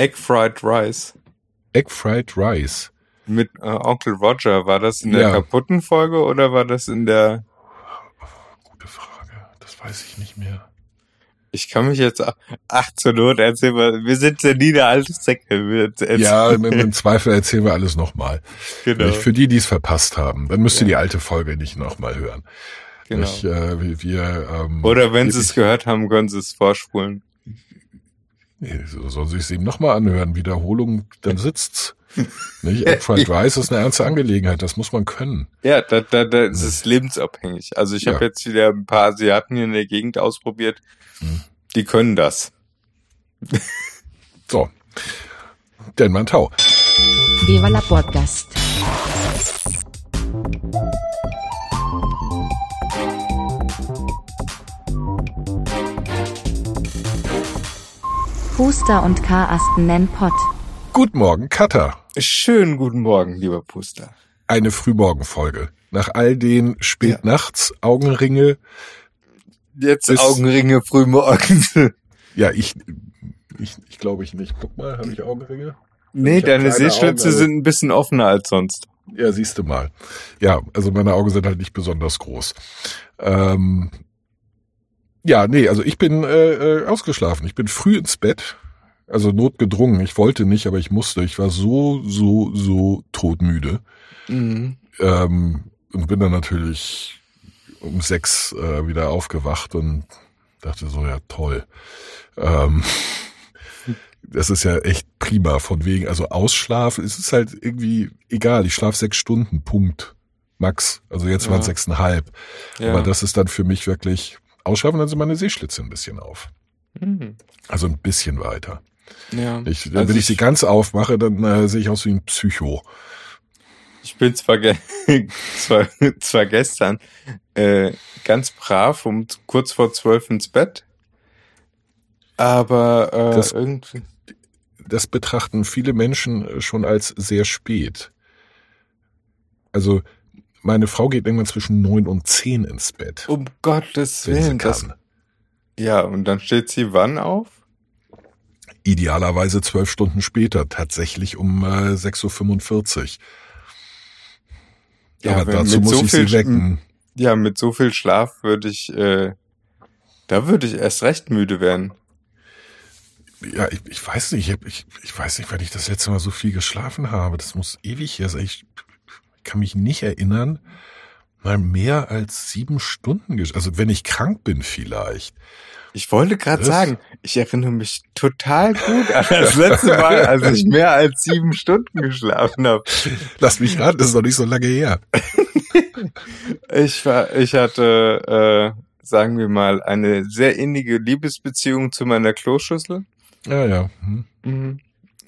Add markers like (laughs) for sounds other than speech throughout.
Egg Fried Rice. Egg Fried Rice. Mit äh, Onkel Roger. War das in der ja. kaputten Folge oder war das in der... Gute Frage. Das weiß ich nicht mehr. Ich kann mich jetzt, ach zur Not erzählen wir, wir sind ja nie der alte Säcke. Ja, im, Zweifel erzählen wir alles nochmal. Genau. Für die, die es verpasst haben, dann müsst ihr ja. die alte Folge nicht nochmal hören. Genau. Ich, äh, wir, ähm, Oder wenn sie es gehört haben, können sie es vorspulen. Nee, so sollen sie es eben nochmal anhören. Wiederholung, dann sitzt's. (laughs) Nicht? Fried Rice ist eine ernste Angelegenheit, das muss man können. Ja, da, da, da ist es lebensabhängig. Also ich ja. habe jetzt wieder ein paar Asiaten hier in der Gegend ausprobiert, hm. die können das. so, denn man Tau. Viva la Podcast. Puster und Karasten nennen Pott. Guten Morgen, Cutter. Schönen guten Morgen, lieber Puster. Eine Frühmorgenfolge. Nach all den Spätnachts, ja. Augenringe. Jetzt Augenringe frühmorgens. ja, ich, ich, ich glaube ich nicht. Guck mal, habe ich Augenringe? Nee, deine Sehschlitze Augen, sind ein bisschen offener als sonst. Ja, siehst du mal. Ja, also meine Augen sind halt nicht besonders groß. Ähm, ja, nee, also ich bin äh, äh, ausgeschlafen. Ich bin früh ins Bett. Also notgedrungen. Ich wollte nicht, aber ich musste. Ich war so, so, so todmüde. Mhm. Ähm, und bin dann natürlich um sechs äh, wieder aufgewacht und dachte so, ja toll. Ähm, (laughs) das ist ja echt prima von wegen, also Ausschlafen, es ist halt irgendwie egal, ich schlafe sechs Stunden, Punkt. Max. Also jetzt ja. waren es sechseinhalb. Ja. Aber das ist dann für mich wirklich ausschlafen, dann sind meine Sehschlitze ein bisschen auf. Mhm. Also ein bisschen weiter. Ja, ich, also wenn ich, ich sie ganz aufmache, dann äh, sehe ich aus wie ein Psycho. Ich bin zwar, ge (laughs) zwar, zwar gestern äh, ganz brav um kurz vor zwölf ins Bett, aber äh, das, irgendwie. Das betrachten viele Menschen schon als sehr spät. Also meine Frau geht irgendwann zwischen neun und zehn ins Bett. Um Gottes Willen. Das, ja, und dann steht sie wann auf? Idealerweise zwölf Stunden später, tatsächlich um äh, 6.45 Uhr. Ja, aber dazu muss so ich sie wecken. Ja, mit so viel Schlaf würde ich, äh, da würde ich erst recht müde werden. Ja, ich, ich weiß nicht, ich, ich, ich weiß nicht, weil ich das letzte Mal so viel geschlafen habe. Das muss ewig her sein. Ich kann mich nicht erinnern, mal mehr als sieben Stunden, also wenn ich krank bin vielleicht. Ich wollte gerade sagen, ich erinnere mich total gut an (laughs) das letzte Mal, als ich mehr als sieben Stunden geschlafen habe. Lass mich raten, das ist noch nicht so lange her. (laughs) ich war, ich hatte, äh, sagen wir mal, eine sehr innige Liebesbeziehung zu meiner Kloschüssel. Ja, ja. Hm. Mhm.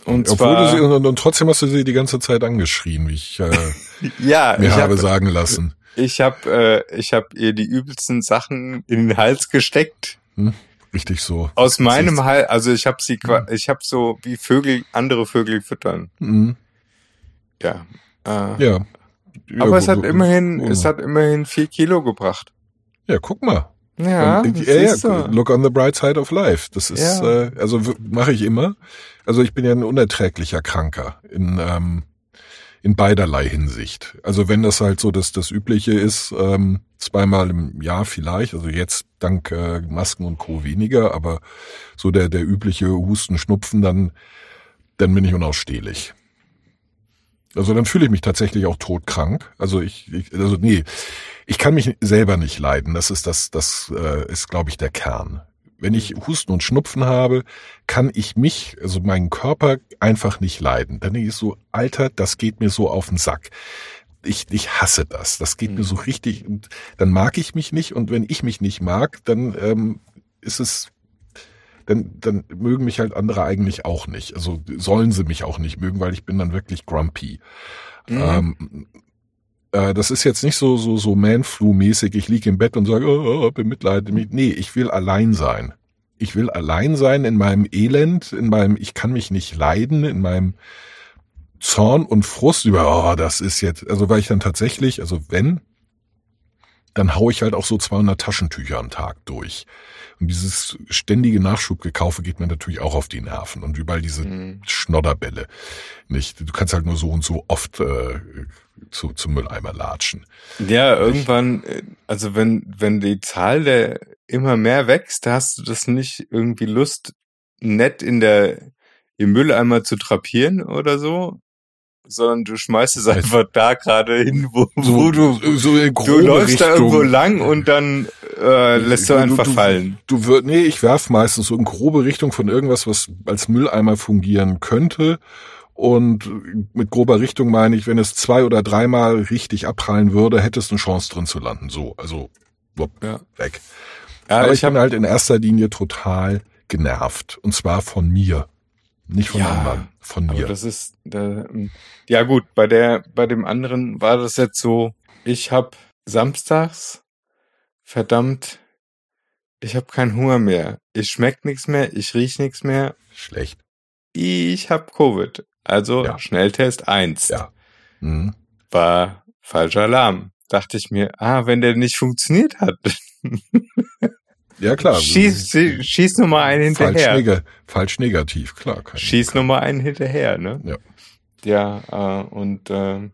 Und Obwohl zwar, du sie, und, und, trotzdem hast du sie die ganze Zeit angeschrien, wie ich äh, (laughs) ja, mir ich habe hab, sagen lassen. Ich habe äh, ich hab ihr die übelsten Sachen in den Hals gesteckt. Hm, richtig so. Aus meinem Hals, also ich habe sie, hm. ich habe so wie Vögel, andere Vögel füttern. Mhm. Ja. Äh, ja. Aber ja, es hat immerhin, oh. es hat immerhin vier Kilo gebracht. Ja, guck mal. Ja, und, ja, ja, look on the bright side of life. Das ist, ja. äh, also mache ich immer. Also ich bin ja ein unerträglicher Kranker in ähm, in beiderlei Hinsicht. Also wenn das halt so das das übliche ist, ähm, zweimal im Jahr vielleicht, also jetzt dank äh, Masken und Co weniger, aber so der der übliche Husten, Schnupfen, dann dann bin ich unausstehlich. Also dann fühle ich mich tatsächlich auch todkrank. Also ich, ich also nee, ich kann mich selber nicht leiden. Das ist das, das äh, ist, glaube ich, der Kern. Wenn ich Husten und Schnupfen habe, kann ich mich, also meinen Körper einfach nicht leiden. Dann ist so, Alter, das geht mir so auf den Sack. Ich, ich hasse das. Das geht mhm. mir so mhm. richtig. Und dann mag ich mich nicht. Und wenn ich mich nicht mag, dann ähm, ist es dann, dann mögen mich halt andere eigentlich auch nicht. Also sollen sie mich auch nicht mögen, weil ich bin dann wirklich grumpy. Mhm. Ähm, äh, das ist jetzt nicht so so so Man-Flu-mäßig. Ich liege im Bett und sage, oh, oh, bemitleide mich. Nee, ich will allein sein. Ich will allein sein in meinem Elend, in meinem, ich kann mich nicht leiden, in meinem Zorn und Frust über, oh, das ist jetzt, also weil ich dann tatsächlich, also wenn, dann hau ich halt auch so 200 Taschentücher am Tag durch. Und dieses ständige Nachschubgekaufe geht mir natürlich auch auf die Nerven und überall diese mhm. Schnodderbälle. Nicht, du kannst halt nur so und so oft äh, zu, zum Mülleimer latschen. Ja, irgendwann, äh, also wenn wenn die Zahl der immer mehr wächst, da hast du das nicht irgendwie Lust, nett in der im Mülleimer zu trapieren oder so, sondern du schmeißt es einfach da gerade hin, wo, so, wo du so du läufst Richtung. da irgendwo lang und dann äh, lässt du einfach du, fallen. Du wirst nee, ich werf meistens so in grobe Richtung von irgendwas, was als Mülleimer fungieren könnte. Und mit grober Richtung meine ich, wenn es zwei oder dreimal richtig abprallen würde, hättest du eine Chance drin zu landen. So, also wupp, ja. weg. Ja, Aber ich, ich bin halt in erster Linie total genervt. Und zwar von mir. Nicht von ja, anderen, von mir. das ist, da, ja gut, bei der, bei dem anderen war das jetzt so, ich habe samstags, verdammt, ich habe keinen Hunger mehr. Ich schmeck nichts mehr, ich riech nichts mehr. Schlecht. Ich habe Covid. Also ja. Schnelltest eins. Ja. Mhm. War falscher Alarm. Dachte ich mir, ah, wenn der nicht funktioniert hat. (laughs) Ja, klar. Schieß, schieß nur mal einen hinterher. Falsch, neg falsch negativ, klar. schieß nur mal einen hinterher, ne? Ja. Ja, äh, und äh,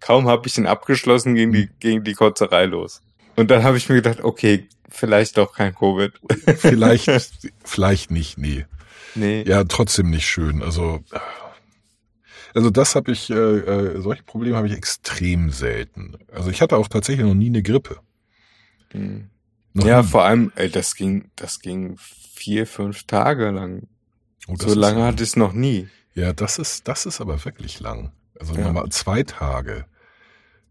kaum habe ich ihn abgeschlossen, ging die, ging die Kotzerei los. Und dann habe ich mir gedacht, okay, vielleicht doch kein Covid. (laughs) Vielleicht, (laughs) vielleicht nicht, nee. Nee. Ja, trotzdem nicht schön. Also, also das habe ich, äh, äh, solche Probleme habe ich extrem selten. Also ich hatte auch tatsächlich noch nie eine Grippe. Hm. Ja, vor allem, ey, das ging, das ging vier, fünf Tage lang. Oh, so lange hatte ich es noch nie. Ja, das ist, das ist aber wirklich lang. Also ja. nochmal zwei Tage.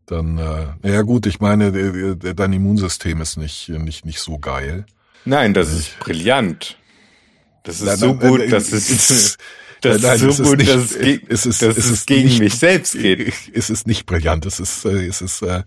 Dann, äh, ja gut, ich meine, dein Immunsystem ist nicht, nicht, nicht so geil. Nein, das ist ich, brillant. Das ist so gut, dass es, (laughs) (laughs) das nein, ist so gut, nicht, dass es, ge es, ist, dass es, es gegen nicht, mich selbst geht. (laughs) Es ist nicht brillant. Es ist, äh, es ist, äh,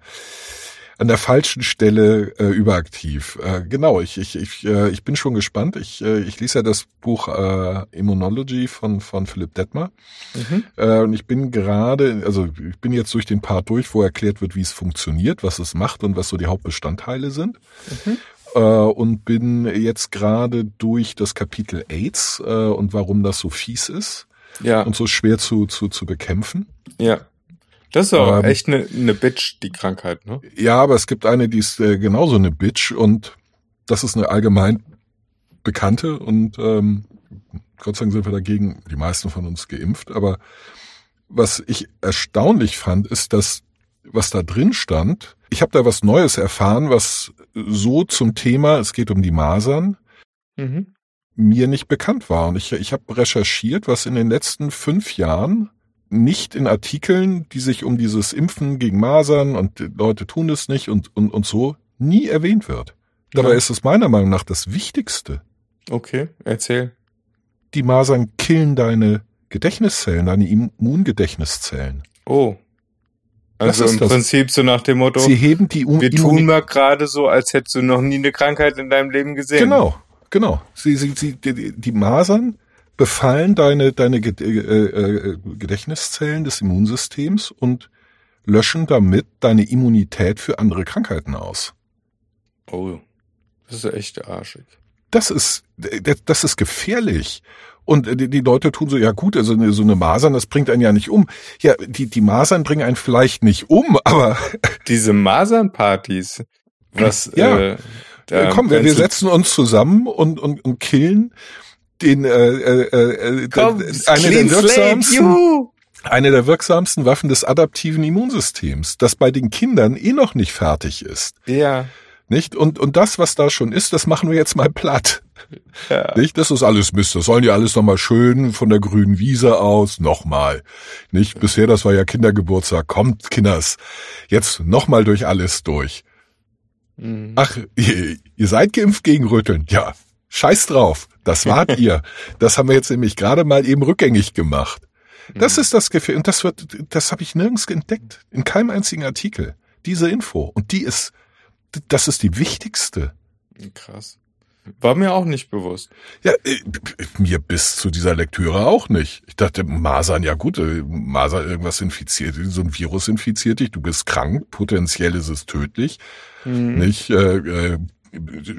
an der falschen Stelle äh, überaktiv. Äh, genau, ich, ich, ich, äh, ich bin schon gespannt. Ich, äh, ich lese ja das Buch äh, Immunology von, von Philipp Detmer. Mhm. Äh, und ich bin gerade, also ich bin jetzt durch den Part durch, wo erklärt wird, wie es funktioniert, was es macht und was so die Hauptbestandteile sind. Mhm. Äh, und bin jetzt gerade durch das Kapitel AIDS äh, und warum das so fies ist. Ja. Und so schwer zu, zu, zu bekämpfen. Ja. Das ist auch ähm, echt eine ne Bitch, die Krankheit, ne? Ja, aber es gibt eine, die ist äh, genauso eine Bitch und das ist eine allgemein bekannte und ähm, Gott sei Dank sind wir dagegen, die meisten von uns geimpft. Aber was ich erstaunlich fand, ist, dass was da drin stand, ich habe da was Neues erfahren, was so zum Thema, es geht um die Masern, mhm. mir nicht bekannt war. Und ich, ich habe recherchiert, was in den letzten fünf Jahren nicht in Artikeln, die sich um dieses Impfen gegen Masern und Leute tun es nicht und, und, und so nie erwähnt wird. Dabei ja. ist es meiner Meinung nach das Wichtigste. Okay, erzähl. Die Masern killen deine Gedächtniszellen, deine Immungedächtniszellen. Oh. Also im das. Prinzip so nach dem Motto, Sie heben die um wir tun mal gerade so, als hättest du noch nie eine Krankheit in deinem Leben gesehen. Genau, genau. Sie, sie, sie, die, die Masern befallen deine, deine äh, äh, Gedächtniszellen des Immunsystems und löschen damit deine Immunität für andere Krankheiten aus. Oh, das ist echt arschig. Das ist, das ist gefährlich. Und die, Leute tun so, ja gut, also so eine Masern, das bringt einen ja nicht um. Ja, die, die Masern bringen einen vielleicht nicht um, (laughs) aber. Diese Masernpartys, was, ja. Äh, da Komm, wir, wir setzen uns zusammen und, und, und killen den äh, äh, äh, Komm, eine der wirksamsten eine der wirksamsten Waffen des adaptiven Immunsystems, das bei den Kindern eh noch nicht fertig ist. Ja. Nicht? Und, und das, was da schon ist, das machen wir jetzt mal platt. Ja. Nicht? Das ist alles Mist. Das sollen die alles nochmal schön von der grünen Wiese aus nochmal. Nicht? Bisher, das war ja Kindergeburtstag. Kommt, Kinders. Jetzt nochmal durch alles durch. Mhm. Ach, ihr, ihr seid geimpft gegen Rütteln. Ja. Scheiß drauf. Das wart (laughs) ihr. Das haben wir jetzt nämlich gerade mal eben rückgängig gemacht. Das mhm. ist das Gefühl. Und das wird, das habe ich nirgends entdeckt. In keinem einzigen Artikel. Diese Info. Und die ist, das ist die wichtigste. Krass. War mir auch nicht bewusst. Ja, äh, mir bis zu dieser Lektüre auch nicht. Ich dachte, Masern, ja gut, äh, Masern irgendwas infiziert, so ein Virus infiziert dich, du bist krank, potenziell ist es tödlich. Mhm. Nicht, äh, äh,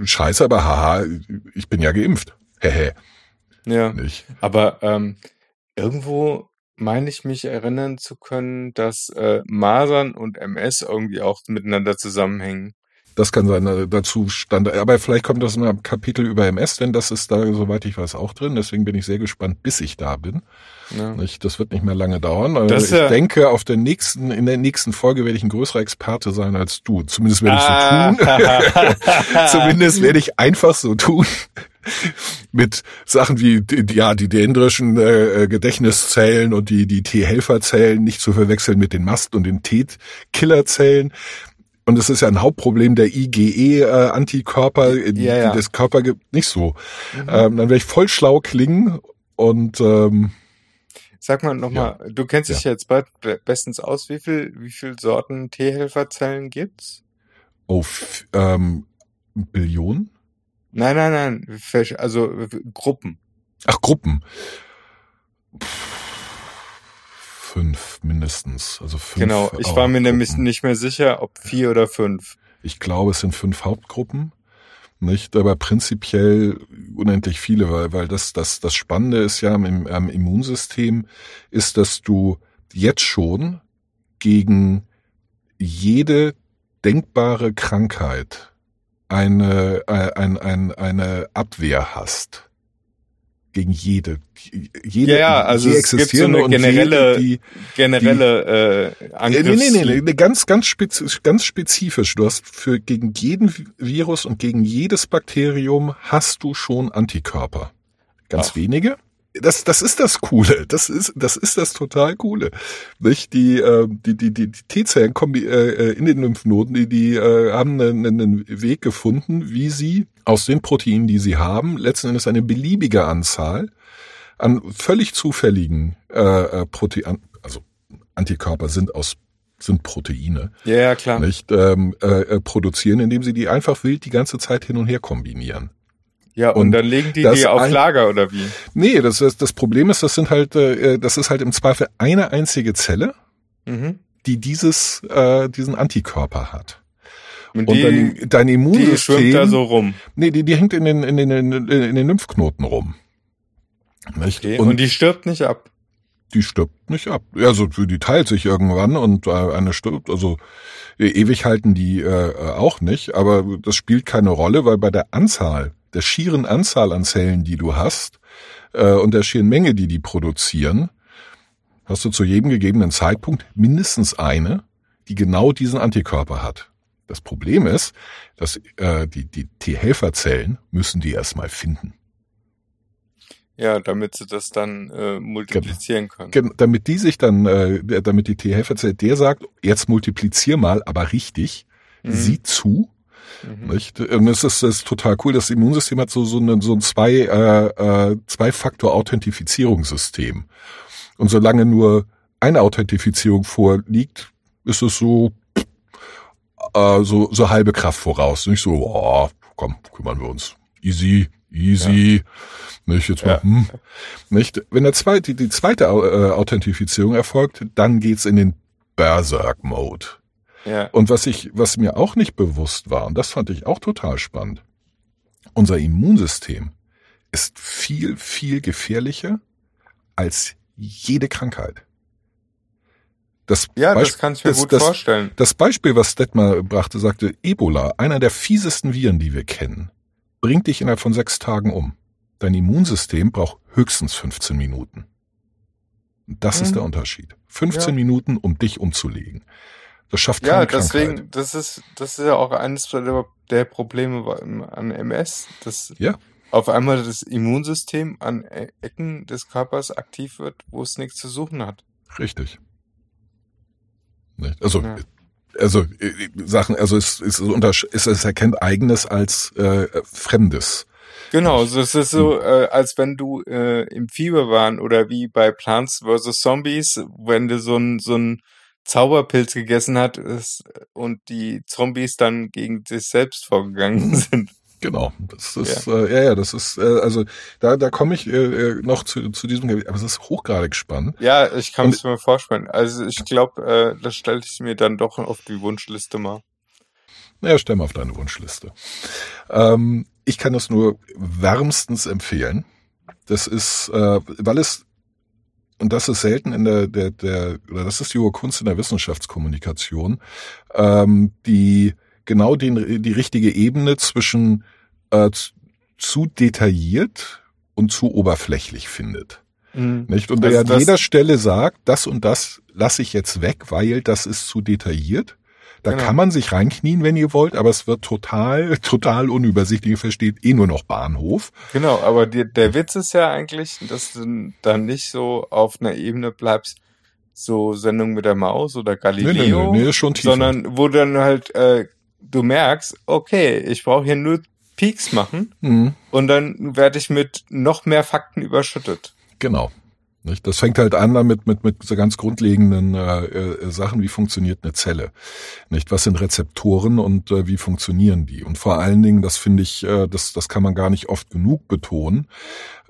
scheiße, aber haha, ich bin ja geimpft. Hehe. ja. Nicht. Aber ähm, irgendwo meine ich mich erinnern zu können, dass äh, Masern und MS irgendwie auch miteinander zusammenhängen. Das kann sein, äh, dazu stand, aber vielleicht kommt das in einem Kapitel über MS, denn das ist da, soweit ich weiß, auch drin. Deswegen bin ich sehr gespannt, bis ich da bin. Ja. Das wird nicht mehr lange dauern. Äh, das, ich ja denke, auf der nächsten, in der nächsten Folge werde ich ein größerer Experte sein als du. Zumindest werde ich ah. so tun. (laughs) (laughs) Zumindest werde ich einfach so tun. Mit Sachen wie, ja, die dendrischen äh, Gedächtniszellen und die, die T-Helferzellen nicht zu verwechseln mit den Mast- und den T-Killerzellen und es ist ja ein Hauptproblem der IgE-Antikörper, äh, die, ja, ja. die das Körper gibt, nicht so. Mhm. Ähm, dann werde ich voll schlau klingen und ähm, Sag mal nochmal, ja. du kennst dich ja. jetzt bald bestens aus, wie viel, wie viel Sorten T-Helferzellen gibt's? Oh, ähm, Billionen? Nein, nein, nein, also Gruppen. Ach, Gruppen. Fünf mindestens. Also fünf genau, ich war mir nämlich nicht mehr sicher, ob vier oder fünf. Ich glaube, es sind fünf Hauptgruppen. Nicht, aber prinzipiell unendlich viele, weil, weil das, das, das Spannende ist ja im, am Immunsystem, ist, dass du jetzt schon gegen jede denkbare Krankheit eine, äh, ein, ein, eine Abwehr hast gegen jede, jede, ja, ja, also die es gibt so eine generelle, jede, die, generelle die, äh, Angriffs nee, nee, nee, nee, ganz, ganz, spezifisch, ganz spezifisch. Du hast für gegen jeden Virus und gegen jedes Bakterium hast du schon Antikörper. Ganz Ach. wenige, das, das ist das Coole. Das ist, das ist das total Coole. Nicht? Die, äh, die, die, die, die T-Zellen kommen äh, äh, in den Lymphnoden, die, die äh, haben einen, einen Weg gefunden, wie sie aus den Proteinen, die sie haben, letzten Endes eine beliebige Anzahl an völlig zufälligen äh, äh Proteinen, also Antikörper sind aus sind Proteine. Ja, ja klar. Nicht ähm, äh, äh produzieren, indem sie die einfach wild die ganze Zeit hin und her kombinieren. Ja, und, und dann legen die die auf Lager oder wie? Nee, das, ist, das Problem ist, das sind halt, äh, das ist halt im Zweifel eine einzige Zelle, mhm. die dieses, äh, diesen Antikörper hat. Und, und die, dein, dein Immunsystem. Die schwimmt da so rum. Nee, die, die hängt in den, in den, in den, Lymphknoten rum. Nicht? Okay. Und, und die stirbt nicht ab. Die stirbt nicht ab. Also die teilt sich irgendwann und äh, eine stirbt, also äh, ewig halten die äh, auch nicht, aber das spielt keine Rolle, weil bei der Anzahl der schieren Anzahl an Zellen, die du hast, äh, und der schieren Menge, die die produzieren, hast du zu jedem gegebenen Zeitpunkt mindestens eine, die genau diesen Antikörper hat. Das Problem ist, dass äh, die, die T-Helferzellen müssen die erstmal finden. Ja, damit sie das dann äh, multiplizieren können. Genau, damit die sich dann, äh, damit die T-Helferzelle, der sagt, jetzt multiplizier mal, aber richtig, mhm. sieh zu, Mhm. Nicht? Und es ist, ist total cool. Das Immunsystem hat so, so, eine, so ein zwei, äh, äh, Zwei-Faktor-Authentifizierungssystem. Und solange nur eine Authentifizierung vorliegt, ist es so, äh, so, so halbe Kraft voraus. Nicht so, oh, komm, kümmern wir uns. Easy, easy. Ja. Nicht jetzt mal, ja. hm. Nicht? Wenn der zweite, die zweite äh, Authentifizierung erfolgt, dann geht's in den Berserk-Mode. Ja. Und was ich, was mir auch nicht bewusst war, und das fand ich auch total spannend, unser Immunsystem ist viel, viel gefährlicher als jede Krankheit. Das ja, Beisp das kann ich mir das, gut das, vorstellen. Das Beispiel, was Detmar brachte, sagte, Ebola, einer der fiesesten Viren, die wir kennen, bringt dich innerhalb von sechs Tagen um. Dein Immunsystem braucht höchstens 15 Minuten. Das mhm. ist der Unterschied. 15 ja. Minuten, um dich umzulegen. Das schafft keine Ja, deswegen, Krankheit. das ist, das ist ja auch eines der Probleme an MS, dass ja. auf einmal das Immunsystem an e-, Ecken des Körpers aktiv wird, wo es nichts zu suchen hat. Richtig. Also, ja. also äh, Sachen, also es, es, es, es erkennt eigenes als äh, Fremdes. Genau, also es ist so, hm. äh, als wenn du äh, im Fieber waren oder wie bei Plants vs. Zombies, wenn du so ein, so ein Zauberpilz gegessen hat ist, und die Zombies dann gegen sich selbst vorgegangen (laughs) sind. Genau, das ist ja, äh, ja, ja, das ist äh, also da da komme ich äh, äh noch zu, zu diesem aber es ist hochgradig spannend. Ja, ich kann es mir vorstellen. Also ich glaube, äh, das stelle ich mir dann doch auf die Wunschliste mal. Naja, stell mal auf deine Wunschliste. Ähm, ich kann das nur wärmstens empfehlen. Das ist, äh, weil es und das ist selten in der, der, der, oder das ist die hohe Kunst in der Wissenschaftskommunikation, ähm, die genau den, die richtige Ebene zwischen äh, zu detailliert und zu oberflächlich findet. Mhm. Nicht? Und also er an jeder Stelle sagt, das und das lasse ich jetzt weg, weil das ist zu detailliert. Da genau. kann man sich reinknien, wenn ihr wollt, aber es wird total, (laughs) total unübersichtlich. Ihr versteht eh nur noch Bahnhof. Genau, aber die, der Witz ist ja eigentlich, dass du dann nicht so auf einer Ebene bleibst, so Sendung mit der Maus oder Galileo, nee, nee, nee, nee, schon tiefer. sondern wo dann halt äh, du merkst, okay, ich brauche hier nur Peaks machen mhm. und dann werde ich mit noch mehr Fakten überschüttet. Genau. Nicht? Das fängt halt an damit mit, mit so ganz grundlegenden äh, äh, Sachen, wie funktioniert eine Zelle. Nicht? Was sind Rezeptoren und äh, wie funktionieren die? Und vor allen Dingen, das finde ich, äh, das, das kann man gar nicht oft genug betonen,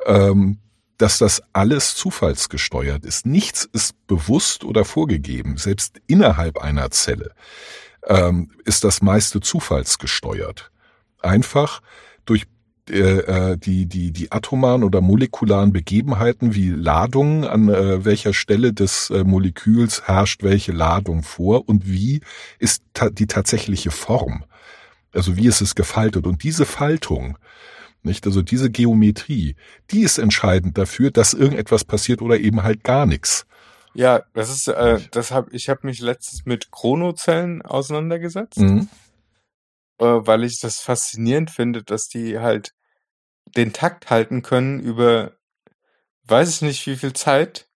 ähm, dass das alles zufallsgesteuert ist. Nichts ist bewusst oder vorgegeben, selbst innerhalb einer Zelle ähm, ist das meiste zufallsgesteuert. Einfach durch äh, äh, die, die, die atomaren oder molekularen Begebenheiten wie Ladungen, an äh, welcher Stelle des äh, Moleküls herrscht welche Ladung vor und wie ist ta die tatsächliche Form. Also wie ist es gefaltet. Und diese Faltung, nicht? Also diese Geometrie, die ist entscheidend dafür, dass irgendetwas passiert oder eben halt gar nichts. Ja, das ist, äh, das hab, ich habe mich letztens mit Chronozellen auseinandergesetzt, mhm. Äh, weil ich das faszinierend finde, dass die halt den Takt halten können über, weiß ich nicht wie viel Zeit,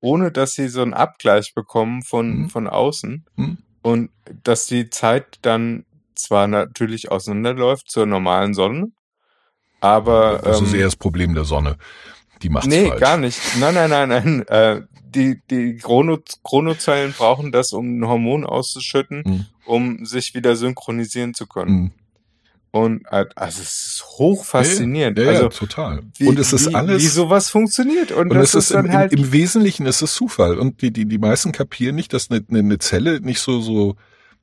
ohne dass sie so einen Abgleich bekommen von, mhm. von außen mhm. und dass die Zeit dann zwar natürlich auseinanderläuft zur normalen Sonne, aber. Das ist ähm, eher das Problem der Sonne. Die macht's nee, falsch. gar nicht. Nein, nein, nein, nein. (laughs) Äh, die die Chrono Chronozellen brauchen das, um ein Hormon auszuschütten, mhm. um sich wieder synchronisieren zu können. Mhm. Und äh, also es ist hoch faszinierend. Ja, ja, also total. Wie, und es ist wie, alles, wie sowas funktioniert. Und, und das es ist, dann im, halt im Wesentlichen ist es Zufall. Und die die die meisten kapieren nicht, dass eine, eine Zelle nicht so so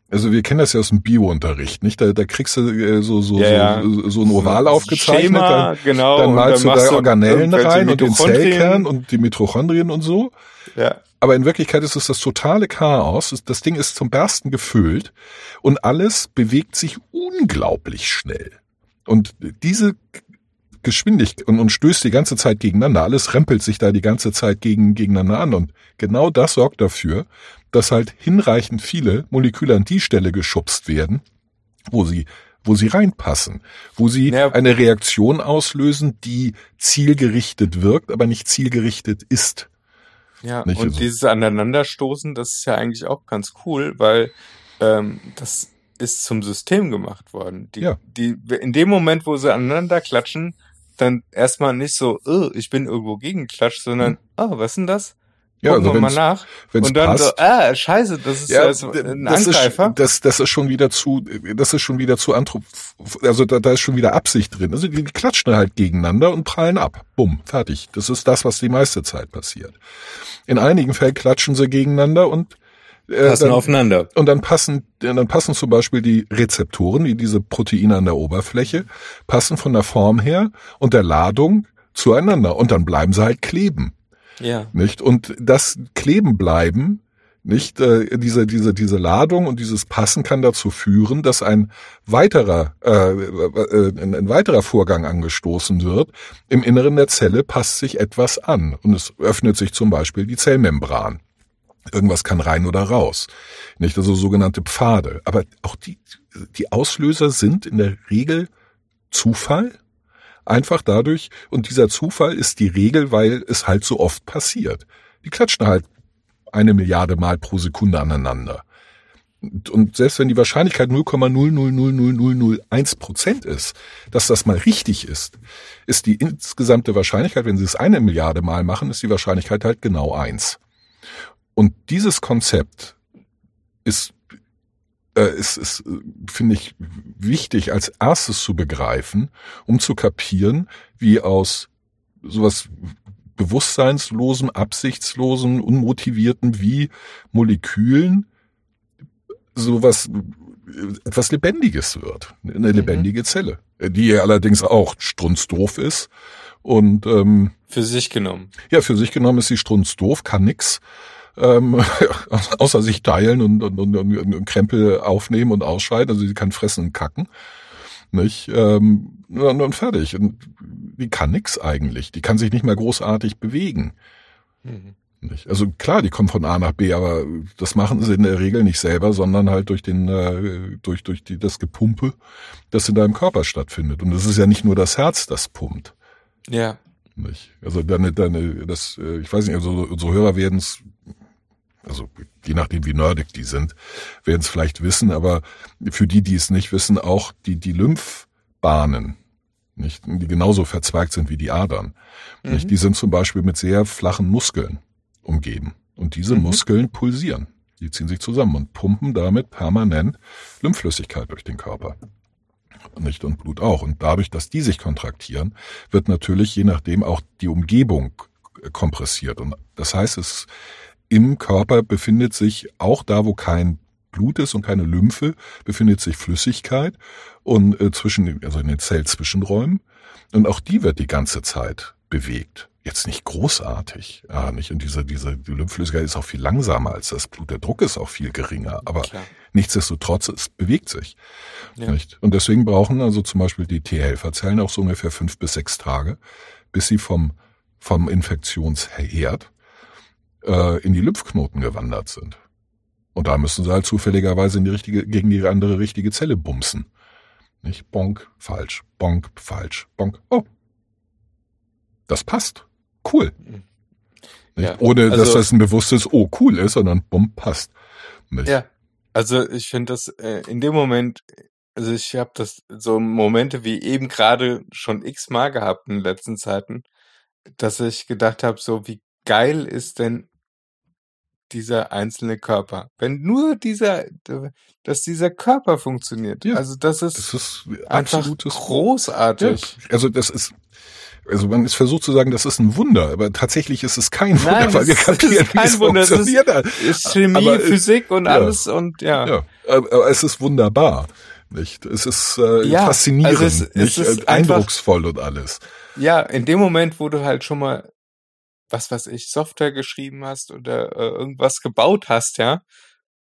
also wir kennen das ja aus dem Bio-Unterricht, nicht? Da, da kriegst du äh, so, so, ja, so, so ein Oval aufgezeichnet, Schema, dann, genau, dann malst dann du da Organellen rein und den Zellkern und die Mitochondrien und so. Ja. Aber in Wirklichkeit ist es das totale Chaos. Das Ding ist zum Bersten gefüllt und alles bewegt sich unglaublich schnell. Und diese Geschwindigkeit und, und stößt die ganze Zeit gegeneinander. Alles rempelt sich da die ganze Zeit gegen, gegeneinander an. Und genau das sorgt dafür, dass halt hinreichend viele Moleküle an die Stelle geschubst werden, wo sie wo sie reinpassen, wo sie ja. eine Reaktion auslösen, die zielgerichtet wirkt, aber nicht zielgerichtet ist. Ja, nicht und also. dieses Aneinanderstoßen, das ist ja eigentlich auch ganz cool, weil ähm, das ist zum System gemacht worden. Die, ja. die, in dem Moment, wo sie aneinander klatschen, dann erstmal nicht so, oh, ich bin irgendwo gegenklatscht, sondern, hm. oh, was ist denn das? Ja, Gucken also wir mal nach. Wenn's und dann passt. so, ah, scheiße, das ist ja, ja ein das Angreifer. Ist, das, das ist schon wieder zu, das ist schon wieder zu anthrop, also da, da ist schon wieder Absicht drin. Also die, die klatschen halt gegeneinander und prallen ab. Bumm, fertig. Das ist das, was die meiste Zeit passiert. In einigen Fällen klatschen sie gegeneinander und äh, passen dann, aufeinander. Und dann passen, dann passen zum Beispiel die Rezeptoren, wie diese Proteine an der Oberfläche, passen von der Form her und der Ladung zueinander und dann bleiben sie halt kleben. Ja. Nicht? Und das Kleben bleiben, nicht äh, diese diese diese Ladung und dieses Passen kann dazu führen, dass ein weiterer äh, äh, ein, ein weiterer Vorgang angestoßen wird. Im Inneren der Zelle passt sich etwas an und es öffnet sich zum Beispiel die Zellmembran. Irgendwas kann rein oder raus. Nicht also sogenannte Pfade. Aber auch die die Auslöser sind in der Regel Zufall Einfach dadurch, und dieser Zufall ist die Regel, weil es halt so oft passiert. Die klatschen halt eine Milliarde Mal pro Sekunde aneinander. Und selbst wenn die Wahrscheinlichkeit 0,0000001 Prozent ist, dass das mal richtig ist, ist die insgesamte Wahrscheinlichkeit, wenn sie es eine Milliarde Mal machen, ist die Wahrscheinlichkeit halt genau eins. Und dieses Konzept ist äh, ist, ist finde ich, wichtig als erstes zu begreifen, um zu kapieren, wie aus sowas bewusstseinslosem, absichtslosem, unmotivierten wie Molekülen sowas etwas Lebendiges wird. Eine mhm. lebendige. Zelle. Die allerdings auch strunzdoof ist. Und ähm, für sich genommen. Ja, für sich genommen ist sie strunzdoof, kann nix. Ähm, (laughs) außer sich teilen und, und, und, und Krempel aufnehmen und ausscheiden. Also sie kann fressen und kacken. Nicht? Ähm, und, und fertig. Und die kann nix eigentlich. Die kann sich nicht mehr großartig bewegen. Mhm. Also klar, die kommen von A nach B, aber das machen sie in der Regel nicht selber, sondern halt durch den äh, durch durch die, das Gepumpe, das in deinem Körper stattfindet. Und es ist ja nicht nur das Herz, das pumpt. Ja. Nicht? Also deine deine das äh, ich weiß nicht, also unsere Hörer werden es also je nachdem wie nerdig die sind, werden es vielleicht wissen, aber für die, die es nicht wissen, auch die die Lymphbahnen, nicht, die genauso verzweigt sind wie die Adern. Mhm. Nicht? Die sind zum Beispiel mit sehr flachen Muskeln umgeben. Und diese mhm. Muskeln pulsieren. Die ziehen sich zusammen und pumpen damit permanent Lymphflüssigkeit durch den Körper. Nicht und Blut auch. Und dadurch, dass die sich kontraktieren, wird natürlich je nachdem auch die Umgebung kompressiert. Und das heißt, es im Körper befindet sich auch da, wo kein Blut ist und keine Lymphe, befindet sich Flüssigkeit und äh, zwischen, also in den Zellzwischenräumen. Und auch die wird die ganze Zeit bewegt jetzt nicht großartig, ja, nicht. Und diese, diese, die Lymphflüssigkeit ist auch viel langsamer als das Blut. Der Druck ist auch viel geringer, aber Klar. nichtsdestotrotz, es bewegt sich, ja. nicht. Und deswegen brauchen also zum Beispiel die T-Helferzellen auch so ungefähr fünf bis sechs Tage, bis sie vom, vom Infektionsherd, äh, in die Lymphknoten gewandert sind. Und da müssen sie halt zufälligerweise in die richtige, gegen die andere richtige Zelle bumsen. Nicht? Bonk, falsch, bonk, falsch, bonk. Oh. Das passt cool. Ja, Ohne also, dass das ein bewusstes Oh cool ist, sondern bumm, passt. Nicht? Ja, also ich finde das äh, in dem Moment, also ich habe das so Momente wie eben gerade schon x-mal gehabt in den letzten Zeiten, dass ich gedacht habe, so wie geil ist denn dieser einzelne Körper. Wenn nur dieser, dass dieser Körper funktioniert. Ja, also das ist, das ist einfach großartig. Ja, also das ist, also man ist versucht zu sagen, das ist ein Wunder, aber tatsächlich ist es kein Wunder, Nein, weil wir kapieren, wie es Wunder. funktioniert. Es ist, ist Chemie, aber, Physik und ja, alles und ja. ja. Aber es ist wunderbar. Nicht? Es ist äh, ja, faszinierend, also es, nicht? Es ist eindrucksvoll einfach, und alles. Ja, in dem Moment, wo du halt schon mal, was weiß ich, Software geschrieben hast oder äh, irgendwas gebaut hast, ja,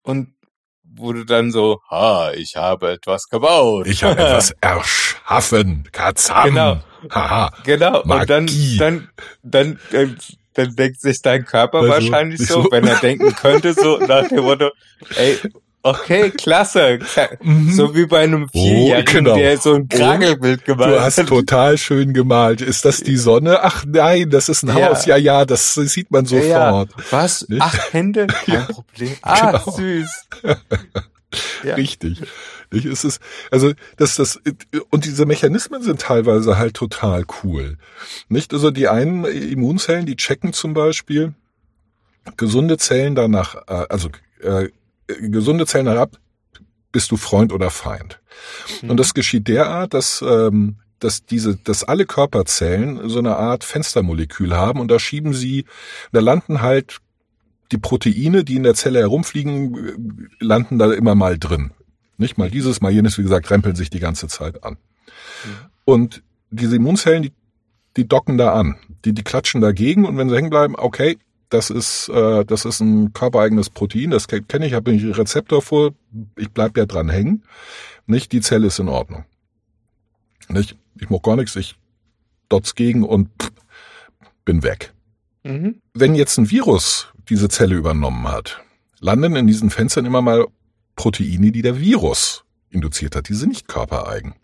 und wo du dann so, ha, ich habe etwas gebaut. Ich habe etwas (laughs) erschaffen. Katzam. Genau. Haha. Genau. Magie. Und dann, dann, dann, dann, dann denkt sich dein Körper also, wahrscheinlich so, so, wenn er denken könnte, so nach dem Motto, ey, Okay, klasse. Mhm. So wie bei einem oh, Vierjährigen, oh, genau. der so ein Kragelbild gemalt hat. Du hast total schön gemalt. Ist das die Sonne? Ach nein, das ist ein ja. Haus. Ja, ja, das sieht man sofort. Ja, Was? Nicht? Acht Hände? (laughs) Kein Problem. Ah, genau. süß. (laughs) ja. Richtig. Ich, ist es, also, das, das, und diese Mechanismen sind teilweise halt total cool. Nicht? Also, die einen Immunzellen, die checken zum Beispiel gesunde Zellen danach, äh, also, äh, gesunde Zellen herab, bist du Freund oder Feind. Mhm. Und das geschieht derart, dass, ähm, dass diese, dass alle Körperzellen so eine Art Fenstermolekül haben und da schieben sie, da landen halt die Proteine, die in der Zelle herumfliegen, landen da immer mal drin. Nicht mal dieses, mal jenes, wie gesagt, rempeln sich die ganze Zeit an. Mhm. Und diese Immunzellen, die, die docken da an. Die, die klatschen dagegen und wenn sie hängen bleiben, okay, das ist, äh, das ist ein körpereigenes Protein, das kenne ich, habe ich Rezeptor vor, ich bleib ja dran hängen. Nicht, die Zelle ist in Ordnung. Nicht, ich mach gar nichts, ich dots gegen und pff, bin weg. Mhm. Wenn jetzt ein Virus diese Zelle übernommen hat, landen in diesen Fenstern immer mal Proteine, die der Virus induziert hat. Die sind nicht körpereigen.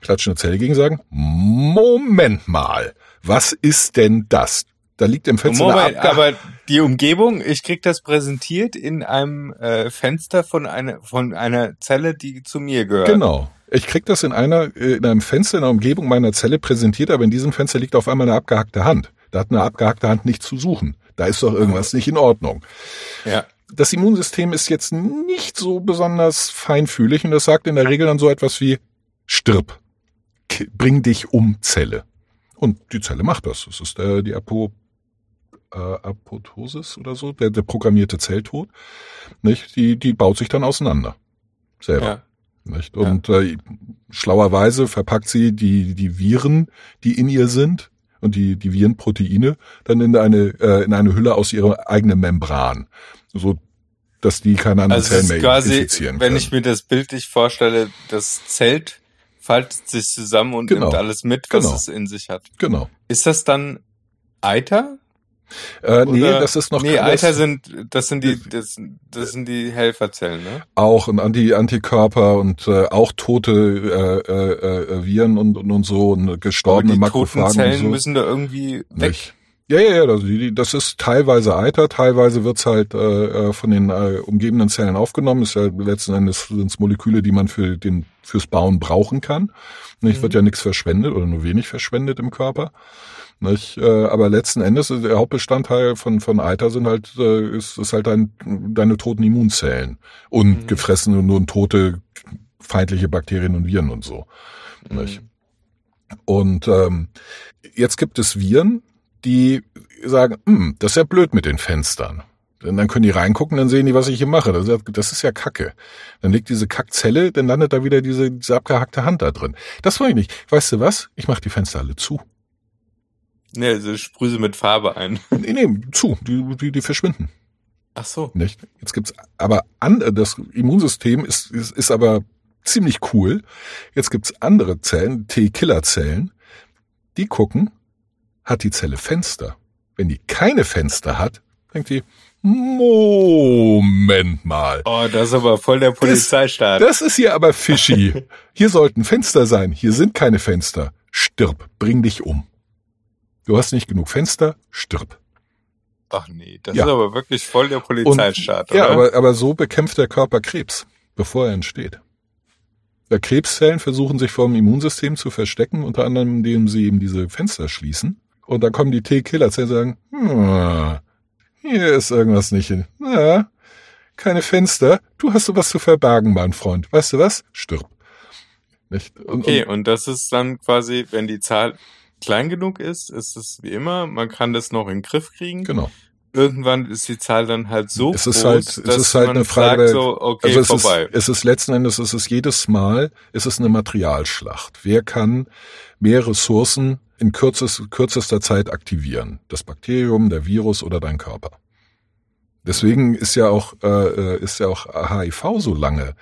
Klatschen eine Zelle gegen sagen, Moment mal, was ist denn das? Da liegt im Fenster Moment, aber die Umgebung, ich krieg das präsentiert in einem äh, Fenster von einer von einer Zelle, die zu mir gehört. Genau. Ich krieg das in einer äh, in einem Fenster in der Umgebung meiner Zelle präsentiert, aber in diesem Fenster liegt auf einmal eine abgehackte Hand. Da hat eine abgehackte Hand nichts zu suchen. Da ist doch irgendwas nicht in Ordnung. Ja. das Immunsystem ist jetzt nicht so besonders feinfühlig und das sagt in der Regel dann so etwas wie stirb, bring dich um Zelle. Und die Zelle macht das. Das ist der, die Apo, äh, Apoptosis oder so, der, der programmierte Zelltod. Nicht? Die, die baut sich dann auseinander. Selber. Ja. Nicht? Und ja. äh, schlauerweise verpackt sie die, die Viren, die in ihr sind, und die, die Virenproteine dann in eine, äh, in eine Hülle aus ihrer eigenen Membran. So, dass die keine anderen also Zellen mehr quasi, infizieren Wenn ich mir das bildlich vorstelle, das Zelt faltet sich zusammen und genau. nimmt alles mit, was genau. es in sich hat. Genau. Ist das dann Eiter? Äh, nee, das ist noch Nee, Eiter sind das sind die das, das sind die Helferzellen, ne? Auch und Anti Antikörper und äh, auch tote äh, äh, äh, Viren und, und und so und gestorbene Aber die Makrophagen toten Zellen so. müssen da irgendwie weg. Nicht. Ja, ja, ja, also die, das ist teilweise Eiter, teilweise wird's halt äh, äh, von den äh, umgebenden Zellen aufgenommen. Ist ja letzten Endes sind's Moleküle, die man für den fürs Bauen brauchen kann. Nicht mhm. wird ja nichts verschwendet oder nur wenig verschwendet im Körper. Nicht? Äh, aber letzten Endes ist der Hauptbestandteil von von Eiter sind halt äh, ist, ist halt dein, deine toten Immunzellen und mhm. gefressene und nur tote feindliche Bakterien und Viren und so. Mhm. Nicht? Und ähm, jetzt gibt es Viren, die sagen, hm, das ist ja blöd mit den Fenstern. Denn dann können die reingucken, dann sehen die, was ich hier mache. Das ist, das ist ja Kacke. Dann liegt diese Kackzelle, dann landet da wieder diese, diese abgehackte Hand da drin. Das wollte ich nicht. Weißt du was? Ich mache die Fenster alle zu. Nee, also sprühe sie mit Farbe ein. (laughs) Nee, nee, zu. Die, die, die verschwinden. Ach so. Nicht? Jetzt gibt's aber an, das Immunsystem ist, ist, ist aber ziemlich cool. Jetzt gibt's andere Zellen, T-Killer-Zellen, die gucken, hat die Zelle Fenster. Wenn die keine Fenster hat, denkt die, Moment mal. Oh, das ist aber voll der Polizeistaat. Das, das ist hier aber fishy. Hier sollten Fenster sein. Hier sind keine Fenster. Stirb. Bring dich um. Du hast nicht genug Fenster. Stirb. Ach nee, das ja. ist aber wirklich voll der Polizeistaat. Und, ja, aber, aber so bekämpft der Körper Krebs, bevor er entsteht. Der Krebszellen versuchen sich vor dem Immunsystem zu verstecken, unter anderem indem sie eben diese Fenster schließen. Und dann kommen die T-Killer-Zellen und sagen, hm, hier ist irgendwas nicht hin. Ja, keine Fenster. Du hast sowas zu verbergen, mein Freund. Weißt du was? Stirb. Nicht? Und, okay, und, und das ist dann quasi, wenn die Zahl klein genug ist, ist es wie immer, man kann das noch in den Griff kriegen. Genau. Irgendwann ist die Zahl dann halt so es ist halt, groß, halt, es ist halt eine Frage, so, okay, also es vorbei. Ist, es ist letzten Endes, es ist jedes Mal, es ist eine Materialschlacht. Wer kann mehr Ressourcen in kürzest, kürzester Zeit aktivieren. Das Bakterium, der Virus oder dein Körper. Deswegen ist ja auch, äh, ist ja auch HIV so lange,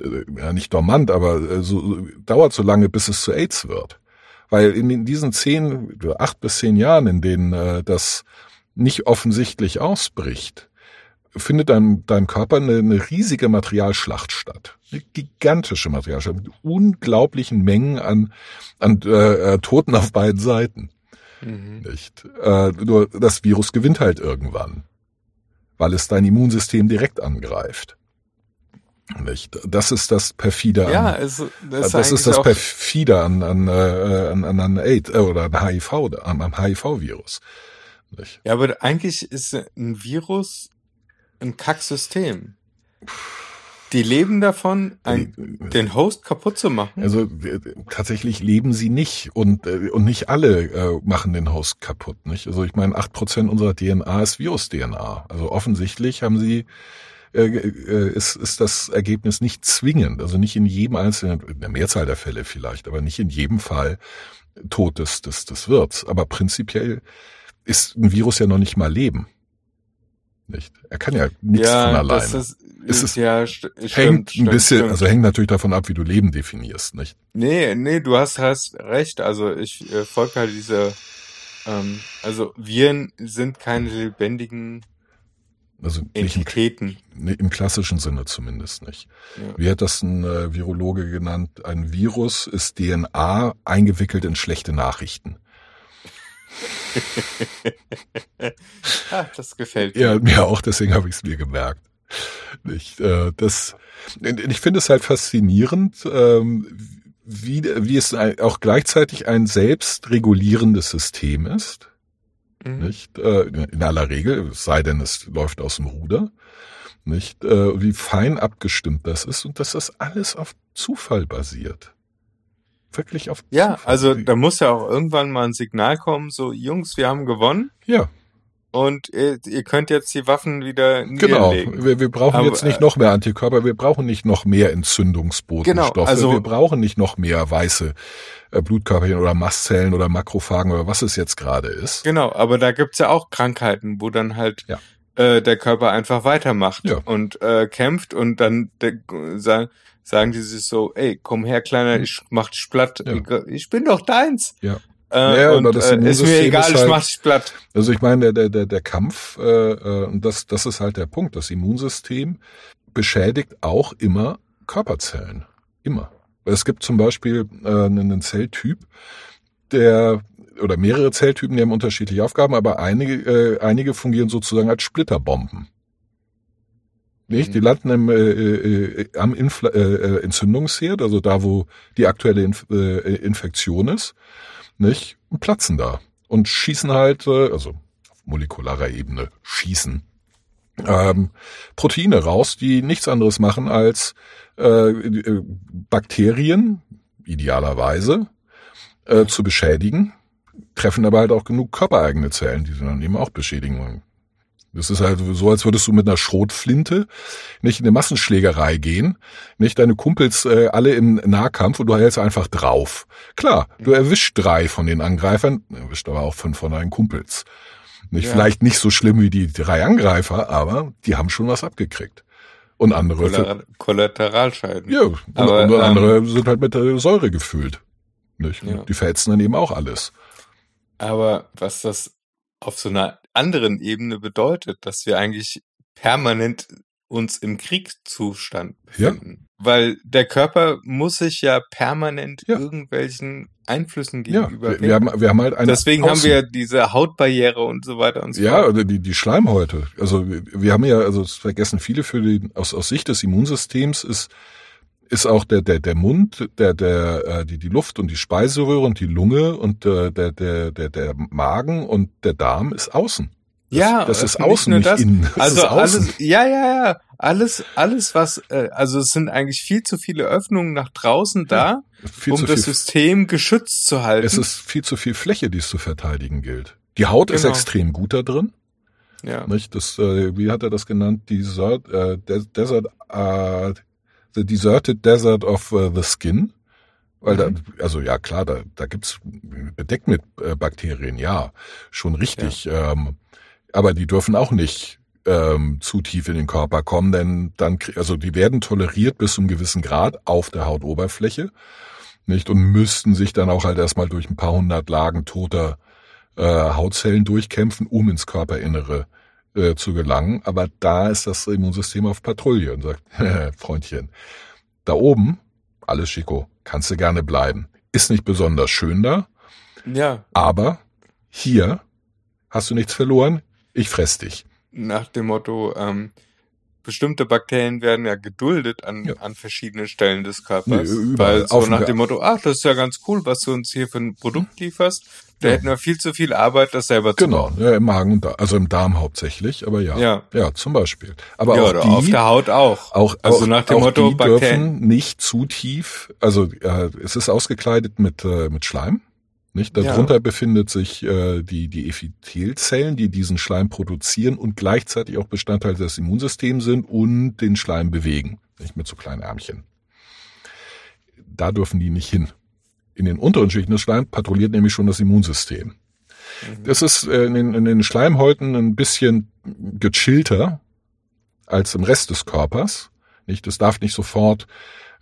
äh, ja nicht dormant, aber äh, so, dauert so lange, bis es zu AIDS wird. Weil in diesen zehn, acht bis zehn Jahren, in denen äh, das nicht offensichtlich ausbricht, findet dein, deinem Körper eine, eine riesige Materialschlacht statt. Eine gigantische Materialschlacht mit unglaublichen Mengen an, an äh, äh, Toten auf beiden Seiten. Mhm. Nicht? Äh, nur das Virus gewinnt halt irgendwann, weil es dein Immunsystem direkt angreift. Nicht? Das ist das perfide an, ja, es, das, das ist das perfide an an äh, an, an, an AIDS äh, oder an HIV am, am HIV-Virus. Ja, aber eigentlich ist ein Virus ein Kacksystem. Die leben davon, ein, den Host kaputt zu machen. Also tatsächlich leben sie nicht und äh, und nicht alle äh, machen den Host kaputt, nicht? Also ich meine, acht Prozent unserer DNA ist Virus-DNA. Also offensichtlich haben sie äh, äh, ist, ist das Ergebnis nicht zwingend, also nicht in jedem einzelnen, in der Mehrzahl der Fälle vielleicht, aber nicht in jedem Fall Tod des, des, des Wirts. Aber prinzipiell ist ein Virus ja noch nicht mal Leben. Nicht? Er kann ja nichts ja, von alleine. Das ist, ist es ja, stimmt, hängt ein bisschen, stimmt. also hängt natürlich davon ab, wie du Leben definierst, nicht? Nee, nee, du hast, hast recht. Also ich äh, folge halt diese, ähm, also Viren sind keine lebendigen also Entitäten. Im, Im, klassischen Sinne zumindest nicht. Ja. Wie hat das ein äh, Virologe genannt? Ein Virus ist DNA eingewickelt in schlechte Nachrichten. Ah, das gefällt mir. Ja, mir auch, deswegen habe ich es mir gemerkt. Ich, äh, das, ich finde es halt faszinierend, ähm, wie, wie es auch gleichzeitig ein selbstregulierendes System ist. Mhm. Nicht? Äh, in aller Regel, es sei denn, es läuft aus dem Ruder. Nicht? Äh, wie fein abgestimmt das ist und dass das alles auf Zufall basiert. Wirklich auf Zufall. Ja, also da muss ja auch irgendwann mal ein Signal kommen, so Jungs, wir haben gewonnen. Ja und ihr, ihr, könnt jetzt die Waffen wieder Genau, wir, wir brauchen Aber, jetzt nicht noch mehr Antikörper, wir brauchen nicht noch mehr Entzündungsbotenstoffe, genau, also, wir brauchen nicht noch mehr weiße äh, Blutkörperchen oder Mastzellen oder Makrophagen oder was es jetzt gerade ist. Genau, aber da gibt's ja auch Krankheiten, wo dann halt ja. Äh, der Körper einfach weitermacht ja. und äh, kämpft und dann sagen, sagen die sich so, ey, komm her, Kleiner, ich mach dich platt, ja. ich, bin doch deins. Ja. Äh, ja, und, das äh, ist mir egal, ist halt, ich mach's platt. Also ich meine, der, der, der Kampf, äh, äh, und das, das ist halt der Punkt, das Immunsystem beschädigt auch immer Körperzellen. Immer. Es gibt zum Beispiel äh, einen Zelltyp, der oder mehrere Zelltypen, die haben unterschiedliche Aufgaben, aber einige, äh, einige fungieren sozusagen als Splitterbomben. Nicht? Mhm. Die landen im, äh, äh, am Infl äh, äh, Entzündungsherd, also da, wo die aktuelle Inf äh, Infektion ist nicht? Und platzen da. Und schießen halt, äh, also auf molekularer Ebene schießen ähm, Proteine raus, die nichts anderes machen als äh, äh, Bakterien, idealerweise, äh, zu beschädigen, treffen aber halt auch genug körpereigene Zellen, die sie dann eben auch beschädigen. Das ist halt so, als würdest du mit einer Schrotflinte nicht in eine Massenschlägerei gehen, nicht deine Kumpels äh, alle im Nahkampf und du hältst einfach drauf. Klar, du erwischst drei von den Angreifern, erwischt aber auch fünf von deinen Kumpels. Nicht ja. vielleicht nicht so schlimm wie die drei Angreifer, aber die haben schon was abgekriegt. Und andere Kollateral Kollateralscheiden. Ja, und, aber, und andere ähm, sind halt mit der Säure gefüllt. Nicht? Ja. Die verhetzen dann eben auch alles. Aber was das auf so einer anderen Ebene bedeutet, dass wir eigentlich permanent uns im Kriegszustand befinden. Ja. Weil der Körper muss sich ja permanent ja. irgendwelchen Einflüssen gegenüber ja, wir, wir, haben, wir haben halt eine Deswegen Außen. haben wir diese Hautbarriere und so weiter und so ja, oder die, die Schleimhäute. Also wir haben ja, also das vergessen viele für die, aus, aus Sicht des Immunsystems ist ist auch der der der Mund, der der äh, die die Luft und die Speiseröhre und die Lunge und äh, der der der der Magen und der Darm ist außen. Das, ja, das ist außen, nicht, das. innen. Das also alles, ja, ja, ja, alles, alles was, äh, also es sind eigentlich viel zu viele Öffnungen nach draußen da, ja, um das System geschützt zu halten. Es ist viel zu viel Fläche, die es zu verteidigen gilt. Die Haut genau. ist extrem gut da drin. Ja. Nicht? Das, äh, wie hat er das genannt? Desert, äh, Desert, äh, The Deserted Desert of uh, the Skin. Weil da, mhm. also ja klar, da, da gibt's bedeckt mit äh, Bakterien, ja, schon richtig. Ja. Ähm, aber die dürfen auch nicht ähm, zu tief in den Körper kommen, denn dann, also die werden toleriert bis zu einem gewissen Grad auf der Hautoberfläche, nicht? Und müssten sich dann auch halt erstmal durch ein paar hundert Lagen toter äh, Hautzellen durchkämpfen, um ins Körperinnere äh, zu gelangen. Aber da ist das Immunsystem auf Patrouille und sagt, (laughs) Freundchen, da oben, alles Chico, kannst du gerne bleiben. Ist nicht besonders schön da. Ja. Aber hier hast du nichts verloren. Ich fress dich. Nach dem Motto, ähm, bestimmte Bakterien werden ja geduldet an, ja. an verschiedenen Stellen des Körpers. Nee, weil so nach dem Motto, ach, das ist ja ganz cool, was du uns hier für ein Produkt lieferst. Da ja. hätten wir viel zu viel Arbeit, das selber zu genau, machen. Genau, ja, im Magen und also im Darm hauptsächlich, aber ja. Ja, ja zum Beispiel. Aber ja, auch die, auf der Haut auch. Auch, also auch, nach dem Motto, die Bakterien dürfen nicht zu tief, also äh, es ist ausgekleidet mit, äh, mit Schleim. Nicht? Darunter ja. befindet sich äh, die, die Epithelzellen, die diesen Schleim produzieren und gleichzeitig auch Bestandteil des Immunsystems sind und den Schleim bewegen. Nicht mit so kleinen Ärmchen. Da dürfen die nicht hin. In den unteren Schichten des Schleims patrouilliert nämlich schon das Immunsystem. Mhm. Das ist äh, in den, in den Schleimhäuten ein bisschen gechillter als im Rest des Körpers. Nicht? Das darf nicht sofort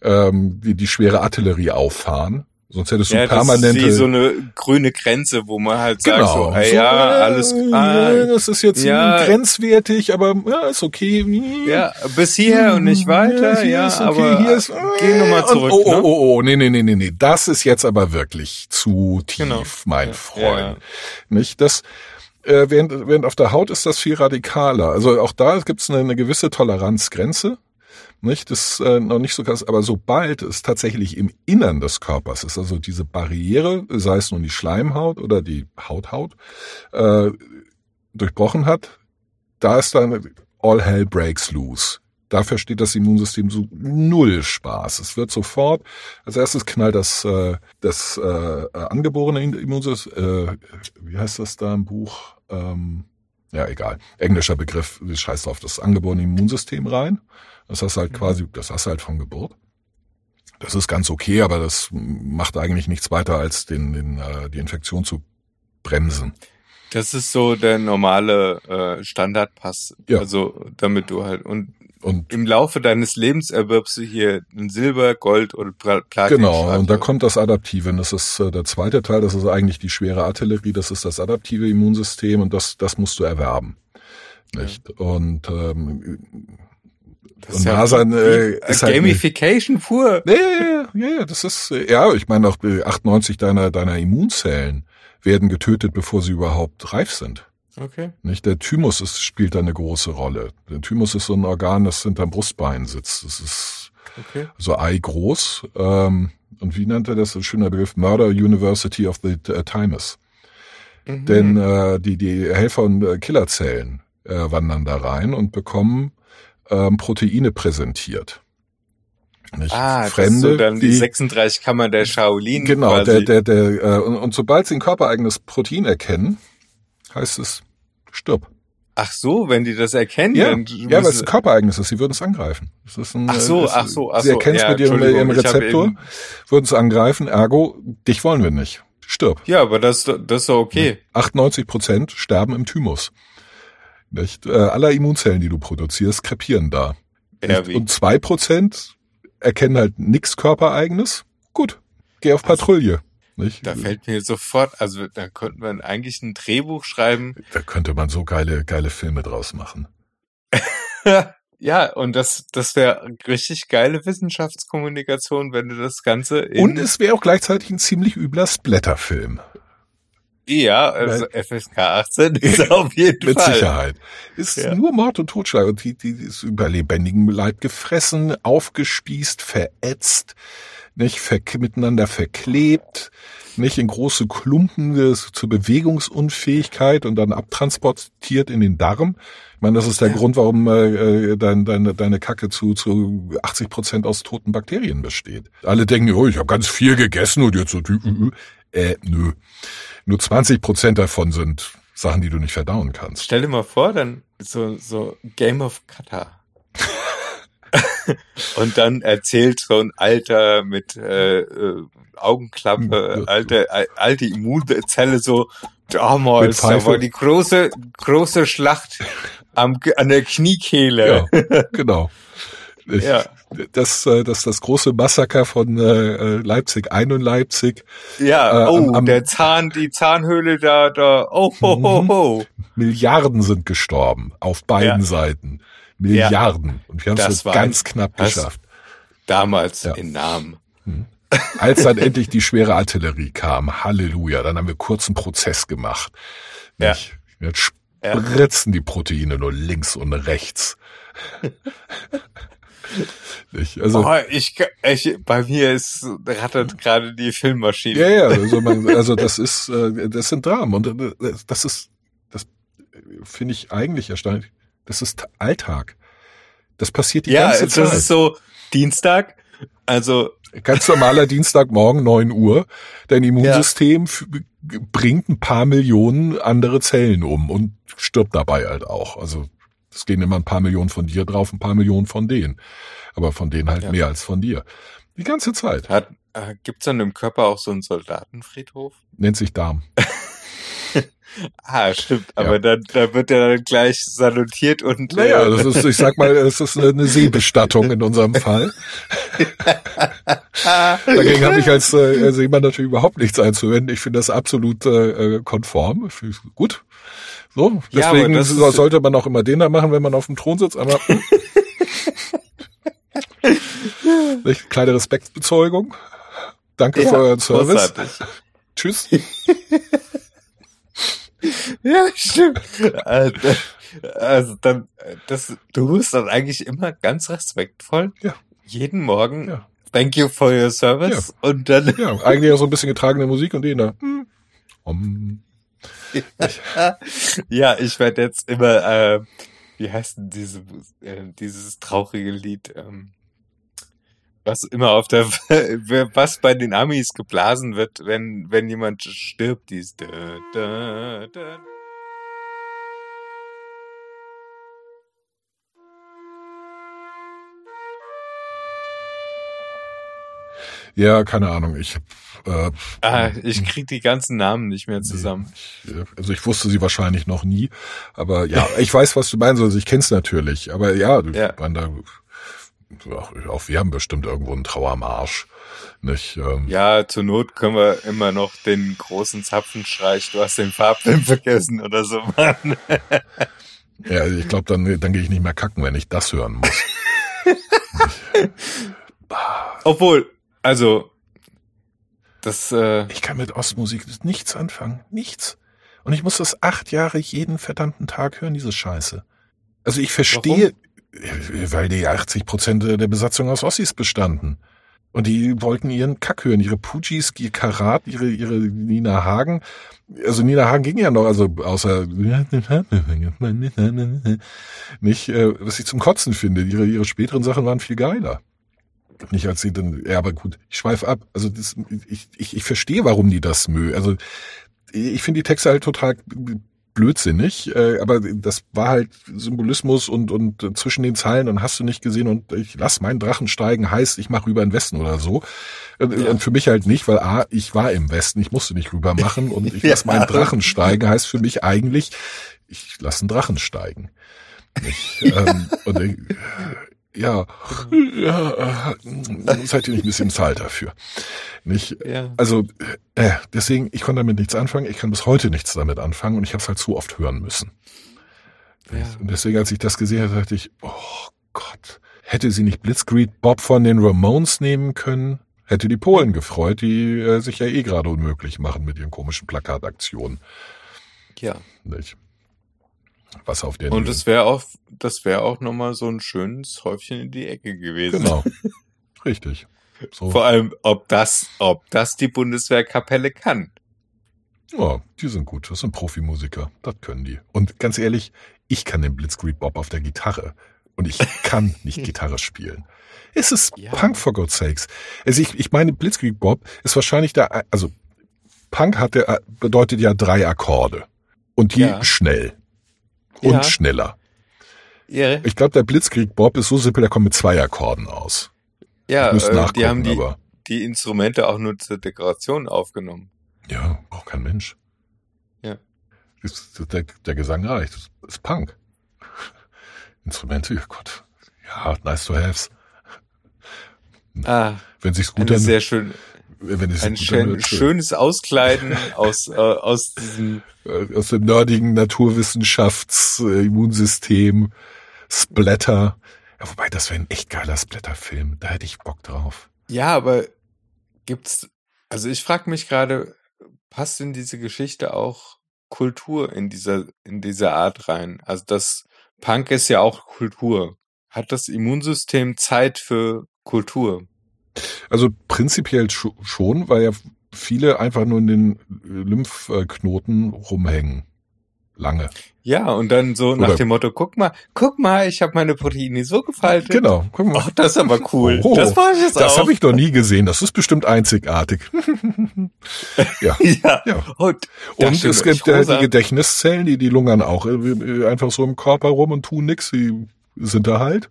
ähm, die, die schwere Artillerie auffahren, Sonst hättest du ja, permanente. Das ist so eine grüne Grenze, wo man halt genau. sagt, so, ah, so, ja, äh, alles ah, Das ist jetzt ja, grenzwertig, aber ja, ist okay. Ja, bis hierher und nicht weiter, ja, okay, aber hier ist, äh, geh nochmal zurück. Und, oh, oh, oh, oh, nee, nee, nee, nee, nee, das ist jetzt aber wirklich zu tief, genau. mein ja, Freund. Nicht? Das, äh, während, während auf der Haut ist das viel radikaler. Also auch da gibt es eine, eine gewisse Toleranzgrenze Nicht, das ist äh, noch nicht so krass, aber sobald es tatsächlich im Innern des Körpers ist, also diese Barriere, sei es nun die Schleimhaut oder die Hauthaut, äh, durchbrochen hat, da ist dann all hell breaks loose. Da versteht das Immunsystem so null Spaß. Es wird sofort, als erstes knallt das, äh, das äh, angeborene Immunsystem, äh, wie heißt das da im Buch? Ähm, ja, egal. Englischer Begriff, scheiß drauf, das angeborene Immunsystem rein. Das hast halt mhm. quasi, das hast halt von Geburt. Das ist ganz okay, aber das macht eigentlich nichts weiter, als den, den, äh, die Infektion zu bremsen. Das ist so der normale äh, Standardpass. Ja. Also damit du halt und und im Laufe deines Lebens erwirbst du hier ein Silber, Gold und Platin. Genau, und da kommt das Adaptive. Und das ist äh, der zweite Teil, das ist eigentlich die schwere Artillerie, das ist das adaptive Immunsystem und das, das musst du erwerben. Nicht? Ja. Und ähm, das und ja Nasan äh, ist halt Gamification halt, pur. Ja, ja, ja, ja, das ist äh, ja, ich meine auch 98 deiner deiner Immunzellen werden getötet, bevor sie überhaupt reif sind. Okay. Nicht? Der Thymus ist, spielt da eine große Rolle. Der Thymus ist so ein Organ, das hinterm Brustbein sitzt. Das ist okay. so eigroß. Ähm, und wie nennt er das? Ein schöner Begriff. Murder University of the uh, Thymus. Mhm. Denn äh, die, die Helfer- und äh, Killerzellen äh, wandern da rein und bekommen ähm, Proteine präsentiert. Nicht? Ah, Fremde, das so dann die, die 36 Kammer der Shaolin. Genau, quasi. der, der, der, äh, und, und sobald sie ein körpereigenes Protein erkennen, heißt es, stirb. Ach so, wenn die das erkennen, ja, dann ja, weil es körpereigenes ist, sie würden es angreifen. Das ist ein, ach so, ist, ach so, ach so. Sie erkennen es ja, mit ihrem, ihrem Rezeptor, würden es angreifen, ergo, dich wollen wir nicht. Stirb. Ja, aber das, das ist doch okay. 98 Prozent sterben im Thymus. Nicht? Äh, aller Immunzellen, die du produzierst, krepieren da. Wie? Und zwei Prozent erkennen halt nix körpereigenes. Gut, geh auf Patrouille. Nicht? Da fällt mir sofort, also da könnte man eigentlich ein Drehbuch schreiben. Da könnte man so geile, geile Filme draus machen. (laughs) ja, und das, das wäre richtig geile Wissenschaftskommunikation, wenn du das Ganze Und es wäre auch gleichzeitig ein ziemlich übler Splatterfilm. Ja, also FSK 18 ist (laughs) auf jeden mit Fall. Mit Sicherheit. Ist ja. nur Mord und Totschlag und die, die ist über lebendigem Leib gefressen, aufgespießt, verätzt nicht ver miteinander verklebt, nicht in große Klumpen zur Bewegungsunfähigkeit und dann abtransportiert in den Darm. Ich meine, das ist der ja. Grund, warum äh, dein, deine, deine Kacke zu, zu 80 Prozent aus toten Bakterien besteht. Alle denken, oh, ich habe ganz viel gegessen und jetzt so, äh, nö. Nur 20 Prozent davon sind Sachen, die du nicht verdauen kannst. Stell dir mal vor, dann so, so Game of Cutter. (laughs) und dann erzählt so ein Alter mit äh, äh, Augenklappe, alte, alte Immunzelle so, damals, da war die große, große Schlacht am, an der Kniekehle. Ja, genau. Ich, ja. Das, äh, das, das große Massaker von äh, Leipzig, ein und Leipzig. Ja, äh, oh, am, am, der Zahn, die Zahnhöhle da, da, oh, ho, ho, ho. Milliarden sind gestorben auf beiden ja. Seiten. Milliarden. Ja, und wir haben es ganz knapp geschafft. Damals ja. in Namen. Hm. Als dann endlich die schwere Artillerie kam, Halleluja, dann haben wir kurzen Prozess gemacht. Ja. Jetzt spritzen die Proteine nur links und rechts. (laughs) ich, also, oh, ich, ich, bei mir ist rattert gerade die Filmmaschine. Ja, ja, also, man, also das ist, äh, das sind Dramen und äh, das ist, das finde ich eigentlich erstaunlich. Das ist Alltag. Das passiert die ja, ganze Zeit. Ja, das ist so Dienstag, also ganz normaler Dienstagmorgen neun Uhr. Dein Immunsystem ja. bringt ein paar Millionen andere Zellen um und stirbt dabei halt auch. Also es gehen immer ein paar Millionen von dir drauf, ein paar Millionen von denen. Aber von denen halt ja. mehr als von dir. Die ganze Zeit. Hat, äh, gibt's dann im Körper auch so einen Soldatenfriedhof? Nennt sich Darm. (laughs) Ah, stimmt. Aber ja. dann, da wird er dann gleich salutiert und. Naja, äh, das ist, ich sag mal, es ist eine Seebestattung in unserem Fall. (laughs) Dagegen habe ich als, äh, als jemand natürlich überhaupt nichts einzuwenden. Ich finde das absolut äh, konform. Gut. So, deswegen ja, sollte man auch immer den da machen, wenn man auf dem Thron sitzt. Aber (laughs) kleine Respektsbezeugung. Danke ja, für euren Service. Tschüss. (laughs) ja, stimmt. Also, also dann, das, du musst dann eigentlich immer ganz respektvoll ja. jeden Morgen ja. Thank you for your service ja. und dann. Ja, eigentlich auch so ein bisschen getragene Musik und den da. Hm. Um. (laughs) ja, ich werde jetzt immer, äh, wie heißt denn diese, äh, dieses traurige Lied? Ähm, was immer auf der, (laughs) was bei den Amis geblasen wird, wenn, wenn jemand stirbt, dies. Da, da, da. Ja, keine Ahnung. Ich äh, ah, ich krieg die ganzen Namen nicht mehr zusammen. Ich, also ich wusste sie wahrscheinlich noch nie, aber ja, ich weiß, was du meinst. Also ich kenn's natürlich, aber ja, ja. Man, da auch wir haben bestimmt irgendwo einen Trauermarsch. Nicht, ähm, ja, zur Not können wir immer noch den großen Zapfenstreich, du hast den Farbfilm (laughs) vergessen oder so machen. ja, ich glaube, dann, dann gehe ich nicht mehr kacken, wenn ich das hören muss. (laughs) Obwohl, also, das. Äh ich kann mit Ostmusik nichts anfangen. Nichts. Und ich muss das acht Jahre jeden verdammten Tag hören, diese Scheiße. Also ich verstehe, weil die 80 Prozent der Besatzung aus Ossis bestanden. Und die wollten ihren Kack hören, ihre Pujis, ihr Karat, ihre, ihre Nina Hagen. Also Nina Hagen ging ja noch, also außer nicht, äh, was ich zum Kotzen finde. Ihre, ihre späteren Sachen waren viel geiler. Nicht als sie dann, ja, aber gut, ich schweife ab. Also das, ich, ich, ich verstehe, warum die das mö. Also ich finde die Texte halt total blödsinnig, äh, aber das war halt Symbolismus und und äh, zwischen den Zeilen und hast du nicht gesehen und ich lass meinen Drachen steigen heißt, ich mache rüber in den Westen oder so. Und, ja. und für mich halt nicht, weil a ich war im Westen, ich musste nicht rüber machen und ich (laughs) lass meinen Drachen steigen heißt für mich eigentlich, ich lass einen Drachen steigen. Ich, (laughs) ähm, und ich, ja, ja, äh, seid ihr nicht ein bisschen zahl dafür? Nicht? Ja. Also, äh, deswegen, ich konnte damit nichts anfangen, ich kann bis heute nichts damit anfangen und ich habe es halt zu oft hören müssen. Ja. Und deswegen, als ich das gesehen habe, dachte ich, oh Gott, hätte sie nicht Blitzkrieg Bob von den Ramones nehmen können? Hätte die Polen gefreut, die äh, sich ja eh gerade unmöglich machen mit ihren komischen Plakataktionen. Ja. Nicht? Was auf der Und das wäre auch, das wäre auch nochmal so ein schönes Häufchen in die Ecke gewesen. Genau. (laughs) Richtig. So. Vor allem, ob das, ob das die Bundeswehrkapelle kann. Ja, die sind gut. Das sind Profimusiker. Das können die. Und ganz ehrlich, ich kann den Blitzkrieg Bob auf der Gitarre. Und ich (laughs) kann nicht Gitarre spielen. Es ist ja. Punk for God's sakes. Also ich, ich meine, Blitzkrieg Bob ist wahrscheinlich der, also Punk hat der, bedeutet ja drei Akkorde. Und die ja. schnell und ja. schneller. Ja. Ich glaube, der Blitzkrieg Bob ist so simpel, der kommt mit zwei Akkorden aus. Ja, äh, die haben die, aber. die Instrumente auch nur zur Dekoration aufgenommen. Ja, braucht kein Mensch. Ja. Der, der Gesang reicht. Das ist Punk. Instrumente, oh Gott. Ja, nice to haves. Ah, wenn sich's gut eine sehr schön, ein schön, schönes Auskleiden aus (laughs) äh, aus diesem äh, aus dem nerdigen Naturwissenschafts-Immunsystem, Splatter. Ja, wobei, das wäre ein echt geiler Splatter-Film. Da hätte ich Bock drauf. Ja, aber gibt's, also ich frage mich gerade, passt in diese Geschichte auch Kultur in dieser, in dieser Art rein? Also das Punk ist ja auch Kultur. Hat das Immunsystem Zeit für Kultur? Also prinzipiell schon, weil ja viele einfach nur in den Lymphknoten rumhängen. Lange. Ja, und dann so Oder nach dem Motto, guck mal, guck mal, ich habe meine Proteine so gefaltet. Genau, guck mal. Ach, das ist aber cool. Oh, das mache ich jetzt das auch. Das habe ich noch nie gesehen. Das ist bestimmt einzigartig. (laughs) ja. ja. ja. Und, und es gibt ja die Gedächtniszellen, die, die lungern auch äh, einfach so im Körper rum und tun nix. Die sind da halt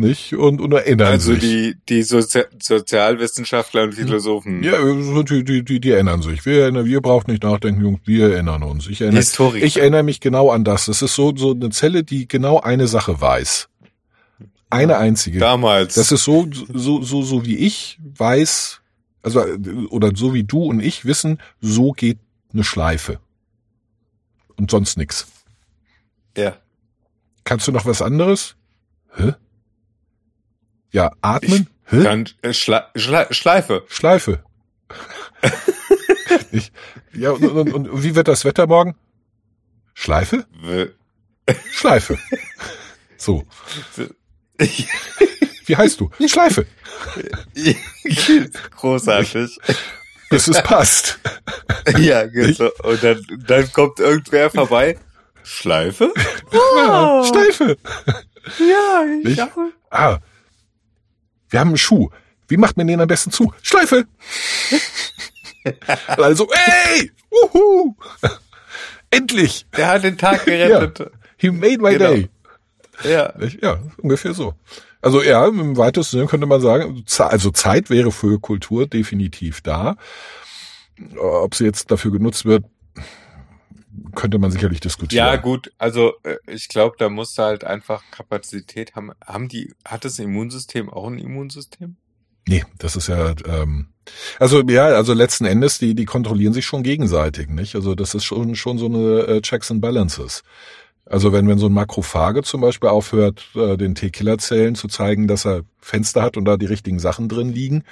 nicht? Und, und erinnern also sich. Also die, die Sozi Sozialwissenschaftler und Philosophen. Ja, die, die, die, die erinnern sich. Wir, erinnern, wir brauchen nicht nachdenken, Jungs, wir erinnern uns. Ich erinnere, Historiker. ich erinnere mich genau an das. Das ist so, so eine Zelle, die genau eine Sache weiß. Eine einzige. Damals. Das ist so, so, so, so wie ich weiß, also, oder so wie du und ich wissen, so geht eine Schleife. Und sonst nix. Ja. Kannst du noch was anderes? Hä? Ja, atmen? Ich kann, äh, Schla Schla Schleife. Schleife. (laughs) ich, ja, und, und, und, wie wird das Wetter morgen? Schleife? Schleife. So. Wie heißt du? Schleife. (laughs) Großartig. Bis es passt. Ja, genau. Und dann, dann kommt irgendwer vorbei. Schleife? Ja, Schleife. Ja, ich Nicht? habe. Ah. Wir haben einen Schuh. Wie macht man den am besten zu? Schleife. also, ey! Uhu! Endlich! Der hat den Tag (laughs) gerettet. He made my Genau. day. Ja. Ja, ungefähr so. Also ja, im weitesten Sinne könnte man sagen, also Zeit wäre für Kultur definitiv da. Ob sie jetzt dafür genutzt wird, könnte man sicherlich diskutieren. Ja, gut, also äh, ich glaube, da musst du halt einfach Kapazität haben. Haben die, hat das Immunsystem auch ein Immunsystem? Nee, das ist ja, ähm, also ja, also letzten Endes, die, die kontrollieren sich schon gegenseitig, nicht? Also das ist schon, schon so eine äh, Checks and Balances. Also wenn, wenn so ein Makrophage zum Beispiel aufhört, äh, den T-Killer-Zellen zu zeigen, dass er Fenster hat und da die richtigen Sachen drin liegen,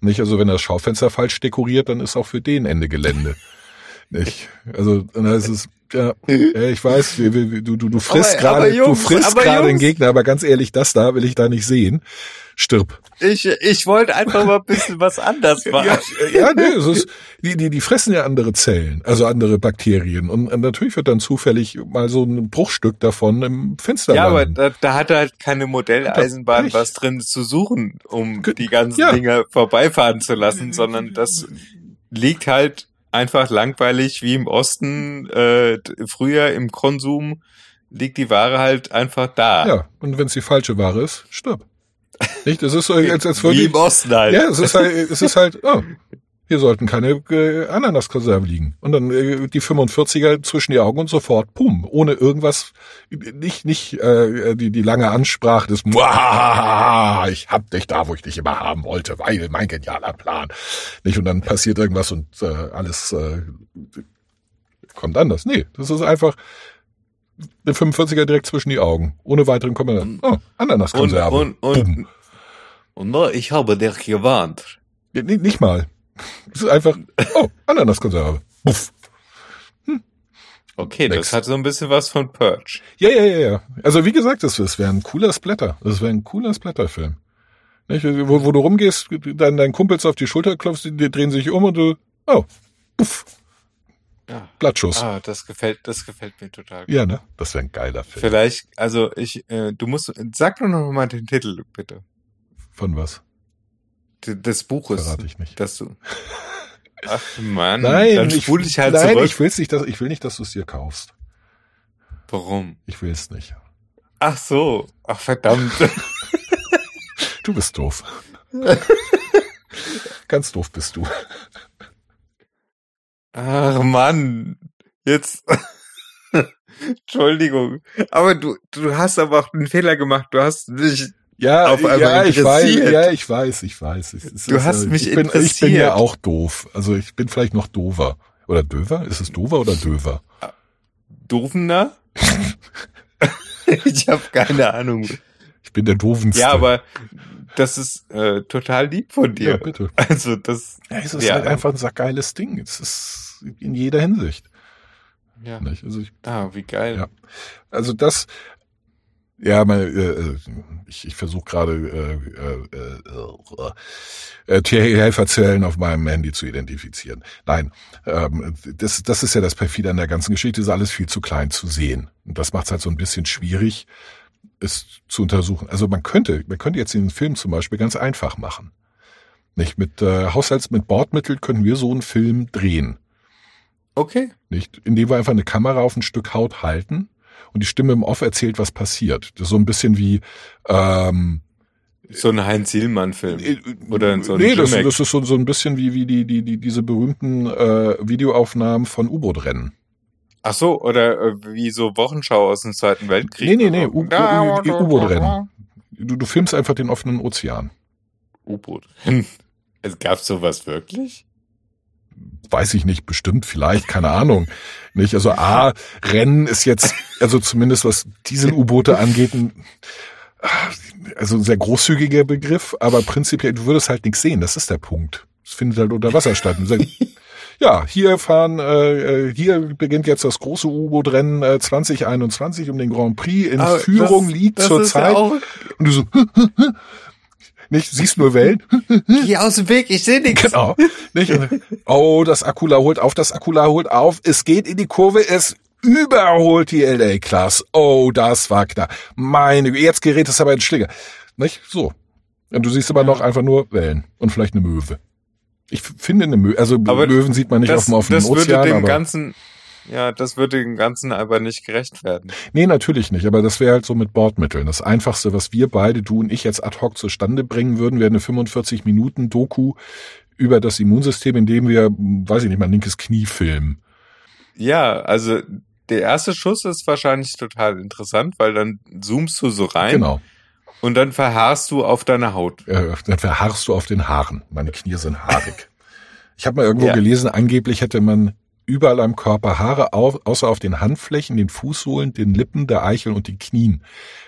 nicht? Also wenn er das Schaufenster falsch dekoriert, dann ist auch für den Ende Gelände. (laughs) nicht? Also dann ist es, ja, ja, ich weiß, du, du, du frisst Aber- aber gerade, du frisst aber gerade den. Gegner, aber ganz ehrlich, das da will ich da nicht sehen. Stirb. Ich, ich wollte einfach mal ein bisschen was anders (laughs) machen. Ja, ja nee, es ist, die, die, die fressen ja andere Zellen, also andere Bakterien. Und, und natürlich wird dann zufällig mal so ein Bruchstück davon im Fenster Ja, aber landen. da, da hat er halt keine Modelleisenbahn was drin zu suchen, um die ganzen ja. Dinger vorbeifahren zu lassen, sondern das liegt halt einfach langweilig wie im Osten. Äh, früher im Konsum liegt die Ware halt einfach da. Ja, und wenn es die falsche Ware ist, stirb. (laughs) Nicht? Es ist so, als, als würde wie im Osten halt. ja, es ist halt, es ist halt, oh, hier sollten keine äh, Ananaskonserven liegen. Und dann äh, die 45er zwischen die Augen und sofort, pum, ohne irgendwas, nicht, nicht äh, die, die lange Ansprache des ich hab dich da, wo ich dich immer haben wollte, weil mein genialer Plan. Nicht? Und dann passiert irgendwas und äh, alles äh, kommt anders. Nee, das ist einfach eine 45er direkt zwischen die Augen, ohne weiteren Kommentar. Oh, und, Ananaskonserve. und, und, Bumm. und no, ich habe dich gewarnt. Nicht mal. (laughs) Es ist einfach, oh, Ananaskonserve. Buff. Okay, Nix. das hat so ein bisschen was von Purge. Ja, ja, ja, ja. Also wie gesagt, das, das wäre ein cooler Splatter. Das wäre ein cooler Splatterfilm. Wo, wo du rumgehst, dann deinen Kumpels auf die Schulter klopfst, die, die drehen sich um und du, oh, puff, Ja. Blattschuss. Ah, das gefällt, das gefällt mir total. gut. Ja, ne? Das wäre ein geiler Film. Vielleicht, also ich, äh, du musst, sag doch noch mal den Titel, bitte. Von was? Des Buches. Verrate ich nicht. Dass du. (laughs) Ach Mann, Nein, dann ich, ich halt nein, zurück. ich will's nicht, dass, ich will nicht, dass du es dir kaufst. Warum? Ich will's nicht. Ach so. Ach verdammt. (laughs) Du bist doof. (laughs) Ganz doof bist du. Ach Mann. Jetzt. Entschuldigung. Aber du, du hast aber auch einen Fehler gemacht. Du hast mich. Ja, Auf einmal ja, ich weiß, interessiert. ja, ich weiß, ich weiß. Es, es Du ist, hast äh, mich ich bin, Ich bin interessiert. ja auch doof. Also ich bin vielleicht noch dover. Oder döver? Ist es dover oder döver? Doofener? (laughs) ich habe keine Ahnung. Ich bin der doovenste. Ja, aber das ist äh, total lieb von Ja, dir. bitte. Also das. Ja, es ist Ja. halt einfach ein sackgeiles Ding. Es ist in jeder Hinsicht. Ja. Nicht? Also ich, Ah, wie geil. Ja. also das, ja, mein, äh, ich, ich versuche gerade äh, äh, äh, äh, Tierhelferzellen auf meinem Handy zu identifizieren. Nein, ähm, das, das ist ja das perfide an der ganzen Geschichte, ist alles viel zu klein zu sehen. Und das macht es halt so ein bisschen schwierig, es zu untersuchen. Also man könnte, man könnte jetzt den Film zum Beispiel ganz einfach machen. Nicht mit äh, Haushalts, mit Bordmitteln können wir so einen Film drehen. Okay. Nicht? Indem wir einfach eine Kamera auf ein Stück Haut halten und die Stimme im Off erzählt, was passiert. Das ist so ein bisschen wie ähm, So ein Heinz Sielmann-Film. äh, Oder so ein Nee, das, das ist so, so ein bisschen wie, wie die, die, die, diese berühmten äh, Videoaufnahmen von U-Boot-Rennen. Ach so, oder äh, wie so Wochenschau aus dem Zweiten Weltkrieg. Nee, nee, nee, U-Boot-Rennen. Du, du filmst einfach den offenen Ozean. U-Boot. (laughs) Es gab sowas wirklich? Weiß ich nicht, bestimmt, vielleicht, keine Ahnung. Nicht? Also A, Rennen ist jetzt, also zumindest was Diesel-U-Boote angeht, ein, also ein sehr großzügiger Begriff, aber prinzipiell, du würdest halt nichts sehen, das ist der Punkt. Es findet halt unter Wasser statt. (laughs) Ja, hier fahren, äh, äh hier beginnt jetzt das große U-Boot-Rennen äh, 2021 um den Grand Prix. In Aber Führung das, liegt zurzeit. Ja und du so, (laughs) nicht, siehst nur Wellen. (laughs) Geh aus dem Weg, ich sehe nichts. Genau. Nicht? Oh, das Akula holt auf, das Akula holt auf. Es geht in die Kurve, es überholt die LA Class. Oh, das war knapp. Meine, jetzt gerät es aber in Schlinge. Nicht? So. Und du siehst aber noch einfach nur Wellen und vielleicht eine Möwe. Ich finde eine Möwe, also aber Möwen sieht man nicht das, auf dem offenen das Ozean. Würde dem ganzen, ja, das würde dem Ganzen aber nicht gerecht werden. Nee, natürlich nicht, aber das wäre halt so mit Bordmitteln. Das Einfachste, was wir beide, du und ich jetzt ad hoc zustande bringen würden, wäre eine 45 Minuten Doku über das Immunsystem, in dem wir, weiß ich nicht, mein linkes Knie filmen. Ja, also der erste Schuss ist wahrscheinlich total interessant, weil dann zoomst du so rein. Genau. Und dann verharrst du auf deiner Haut. Äh, dann verharrst du auf den Haaren. Meine Knie sind haarig. (laughs) Ich habe mal irgendwo ja. gelesen, angeblich hätte man überall am Körper Haare, auf, außer auf den Handflächen, den Fußsohlen, den Lippen, der Eichel und den Knien.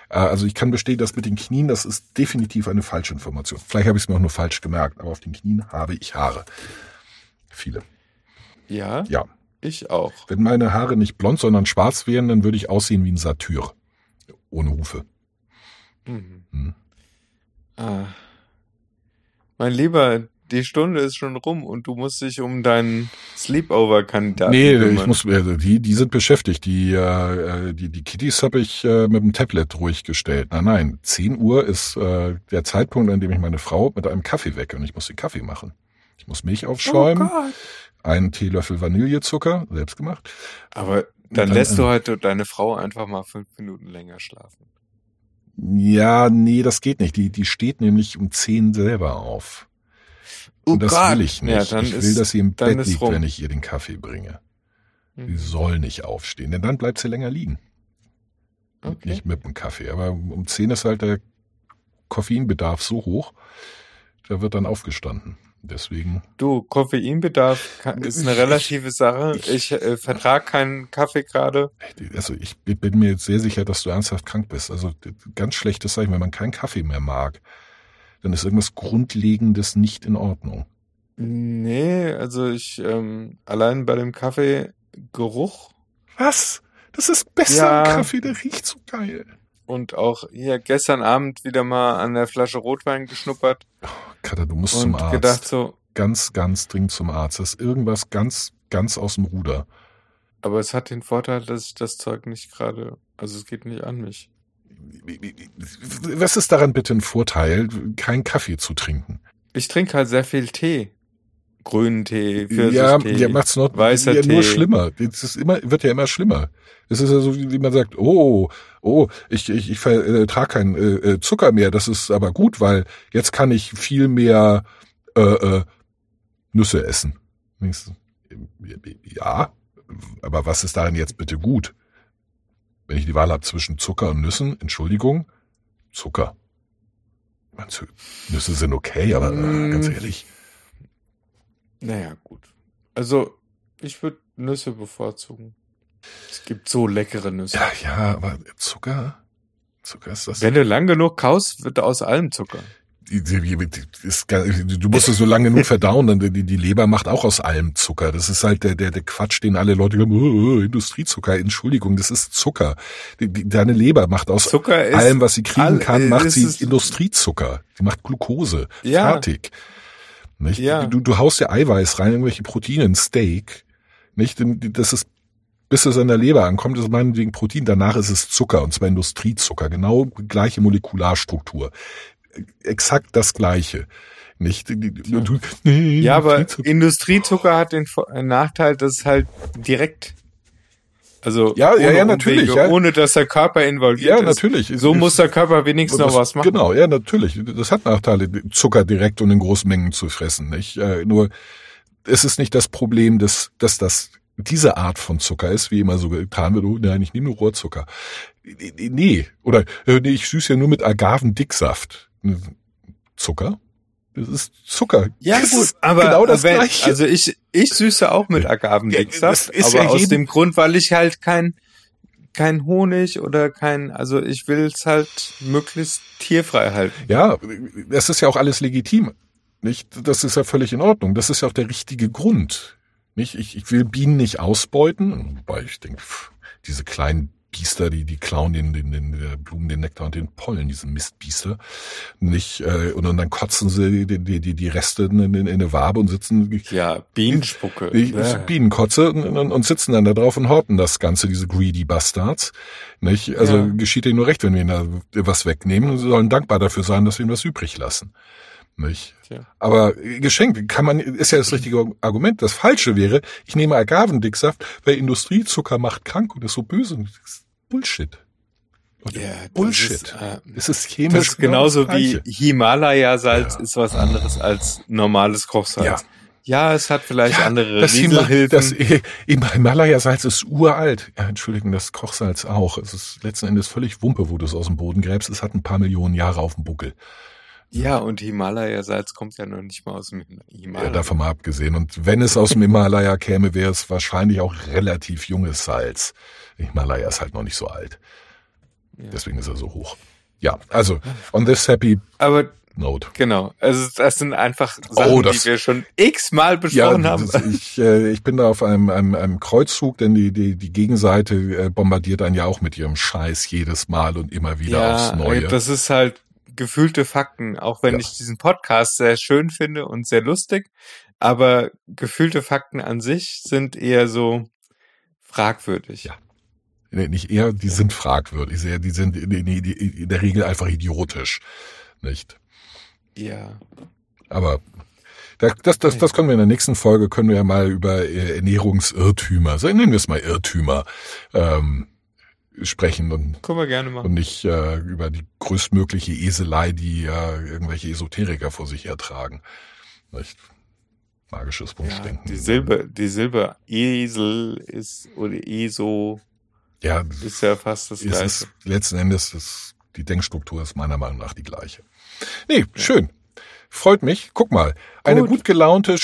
Äh, also ich kann bestehen, dass mit den Knien, das ist definitiv eine falsche Information. Vielleicht habe ich es mir auch nur falsch gemerkt, aber auf den Knien habe ich Haare. Viele. Ja? Ja. Ich auch. Wenn meine Haare nicht blond, sondern schwarz wären, dann würde ich aussehen wie ein Satyr. Ohne Hufe. Mhm. Hm. Ah. Mein Lieber, die Stunde ist schon rum und du musst dich um deinen Sleepover-Kandidaten Nee, kümmern. ich muss, also die, die sind beschäftigt. Die, äh, die, die Kitties habe ich äh, mit dem Tablet ruhig gestellt. Nein, nein, 10 Uhr ist äh, der Zeitpunkt, an dem ich meine Frau mit einem Kaffee wecke und ich muss den Kaffee machen. Ich muss Milch aufschäumen, oh einen Teelöffel Vanillezucker, selbst gemacht. Aber dann, dann lässt du heute deine Frau einfach mal fünf Minuten länger schlafen. Ja, nee, das geht nicht. Die, die steht nämlich um 10 selber auf. Oh und das Gott. will ich nicht. Ja, ich will, ist, dass sie im Bett liegt, rum. wenn ich ihr den Kaffee bringe. Mhm. Sie soll nicht aufstehen, denn dann bleibt sie länger liegen. Okay. Nicht mit dem Kaffee. Aber um 10 ist halt der Koffeinbedarf so hoch, da wird dann aufgestanden. Deswegen. Du, Koffeinbedarf ist eine relative Sache. Ich äh, vertrage keinen Kaffee gerade. Also ich bin mir jetzt sehr sicher, dass du ernsthaft krank bist. Also ganz schlechtes Zeichen, wenn man keinen Kaffee mehr mag, dann ist irgendwas Grundlegendes nicht in Ordnung. Nee, also ich ähm, allein bei dem Kaffeegeruch. Was? Das ist besser ja. Kaffee, der riecht so geil. Und auch hier gestern Abend wieder mal an der Flasche Rotwein geschnuppert. Oh, Kater, du musst zum Arzt. gedacht so. Ganz, ganz dringend zum Arzt. Das ist irgendwas ganz, ganz aus dem Ruder. Aber es hat den Vorteil, dass ich das Zeug nicht gerade, also es geht nicht an mich. Was ist daran bitte ein Vorteil, keinen Kaffee zu trinken? Ich trinke halt sehr viel Tee. Grünen Tee, Pfirsichtee, ja, ja, macht's noch, weißer ja, Tee. nur schlimmer. Es ist immer, wird ja immer schlimmer. Es ist ja so, wie man sagt, oh, oh, ich, ich, ich vertrage äh, keinen äh, äh, Zucker mehr. Das ist aber gut, weil jetzt kann ich viel mehr äh, äh, Nüsse essen. Ja, aber was ist daran jetzt bitte gut? Wenn ich die Wahl habe zwischen Zucker und Nüssen, Entschuldigung, Zucker. Nüsse sind okay, aber mm. ganz ehrlich. Naja, gut. Also, ich würde Nüsse bevorzugen. Es gibt so leckere Nüsse. Ja, ja, aber Zucker? Zucker ist das. Wenn du lang genug kaust, wird aus allem Zucker. Du musst es so lange genug (laughs) verdauen, dann die, die Leber macht auch aus allem Zucker. Das ist halt der, der, der Quatsch, den alle Leute sagen, oh, oh, Industriezucker, Entschuldigung, das ist Zucker. Deine Leber macht aus Zucker allem, was sie kriegen kann, macht sie Industriezucker. Sie macht Glucose. Ja. Fertig. Nicht? Ja. Du, du haust ja Eiweiß rein, irgendwelche Proteine, ein Steak. Nicht? Das ist bis es an der Leber ankommt, ist meinetwegen Protein. Danach ist es Zucker, und zwar Industriezucker. Genau gleiche Molekularstruktur. Exakt das gleiche. Nicht? Ja, ja aber Industriezucker hat den Nachteil, dass es halt direkt also ja, ja, ja, natürlich, Umwege, ja. ohne dass der Körper involviert ja, ist. Ja, natürlich. So muss der Körper wenigstens das, noch was machen. Genau, ja, natürlich. Das hat Nachteile, Zucker direkt und in großen Mengen zu fressen. Nicht? Äh, nur es ist nicht das Problem, dass, dass das diese Art von Zucker ist, wie immer so getan wird, oh nein, ich nehme nur Rohrzucker. Nee, oder äh, nee, ich süße ja nur mit Agavendicksaft. Zucker? Das ist Zucker. Ja, das gut, aber genau das wenn, Gleiche. Also ich, ich süße auch mit Agavendicksaft, ja, aber ja aus dem Grund, weil ich halt kein, kein Honig oder kein, also ich will es halt möglichst tierfrei halten. Ja, das ist ja auch alles legitim. Nicht? Das ist ja völlig in Ordnung. Das ist ja auch der richtige Grund. Nicht? Ich, ich will Bienen nicht ausbeuten, wobei ich denke, diese kleinen Biester, die, die klauen den, den, den Blumen, den Nektar und den Pollen, diese Mistbiester. Nicht, äh, und, dann kotzen sie die, die, die, die Reste in, in, in eine Wabe und sitzen. Ja, Bienenspucke. Die, ja. Bienenkotze und, und, und, sitzen dann da drauf und horten das Ganze, diese greedy Bastards. Nicht? Also ja. geschieht ihnen nur recht, wenn wir ihnen da was wegnehmen und sie sollen dankbar dafür sein, dass wir ihnen was übrig lassen. Nicht? Tja. Aber geschenkt kann man, ist ja das richtige Argument. Das Falsche wäre, ich nehme Agavendicksaft, weil Industriezucker macht krank und ist so böse. Ist Bullshit. Ja, Bullshit. Ist, äh, es ist chemisch. Das ist genauso genau wie Himalaya-Salz ja. ist was anderes als normales Kochsalz. Ja. Ja, es hat vielleicht ja, andere das Rieselhilfen. Das Himalaya-Salz ist uralt. Ja, Entschuldigung, das Kochsalz auch. Es ist letzten Endes völlig Wumpe, wo du es aus dem Boden gräbst. Es hat ein paar Millionen Jahre auf dem Buckel. Ja, und Himalaya-Salz kommt ja noch nicht mal aus dem Himalaya. Ja, davon mal abgesehen. Und wenn es aus dem Himalaya käme, wäre es wahrscheinlich auch relativ junges Salz. Himalaya ist halt noch nicht so alt. Ja. Deswegen ist er so hoch. Ja, also on this happy Aber Note. Genau. Also das sind einfach Sachen, oh, das, die wir schon x-mal besprochen ja, haben. Ich, äh, ich bin da auf einem, einem, einem Kreuzzug, denn die, die, die Gegenseite äh, bombardiert einen ja auch mit ihrem Scheiß jedes Mal und immer wieder ja, aufs Neue. Das ist halt gefühlte Fakten, auch wenn ja. ich diesen Podcast sehr schön finde und sehr lustig. Aber gefühlte Fakten an sich sind eher so fragwürdig. Ja. Nicht eher, die ja. sind fragwürdig. Sehr, die sind in, der Regel einfach idiotisch. Nicht? Ja. Aber das, das, das können wir in der nächsten Folge, können wir ja mal über äh, Ernährungsirrtümer, so nennen wir es mal Irrtümer, ähm, sprechen und, Können wir gerne machen. und nicht äh, über die größtmögliche Eselei, die äh, irgendwelche Esoteriker vor sich hertragen. Nicht? Magisches Wunschdenken. Ja, die Silber, die Silberesel ist oder ESO ja, ist ja fast das gleiche. Ist, letzten Endes ist die Denkstruktur ist meiner Meinung nach die gleiche. Nee, ja. schön. Freut mich. Guck mal, eine gut, gut gelaunte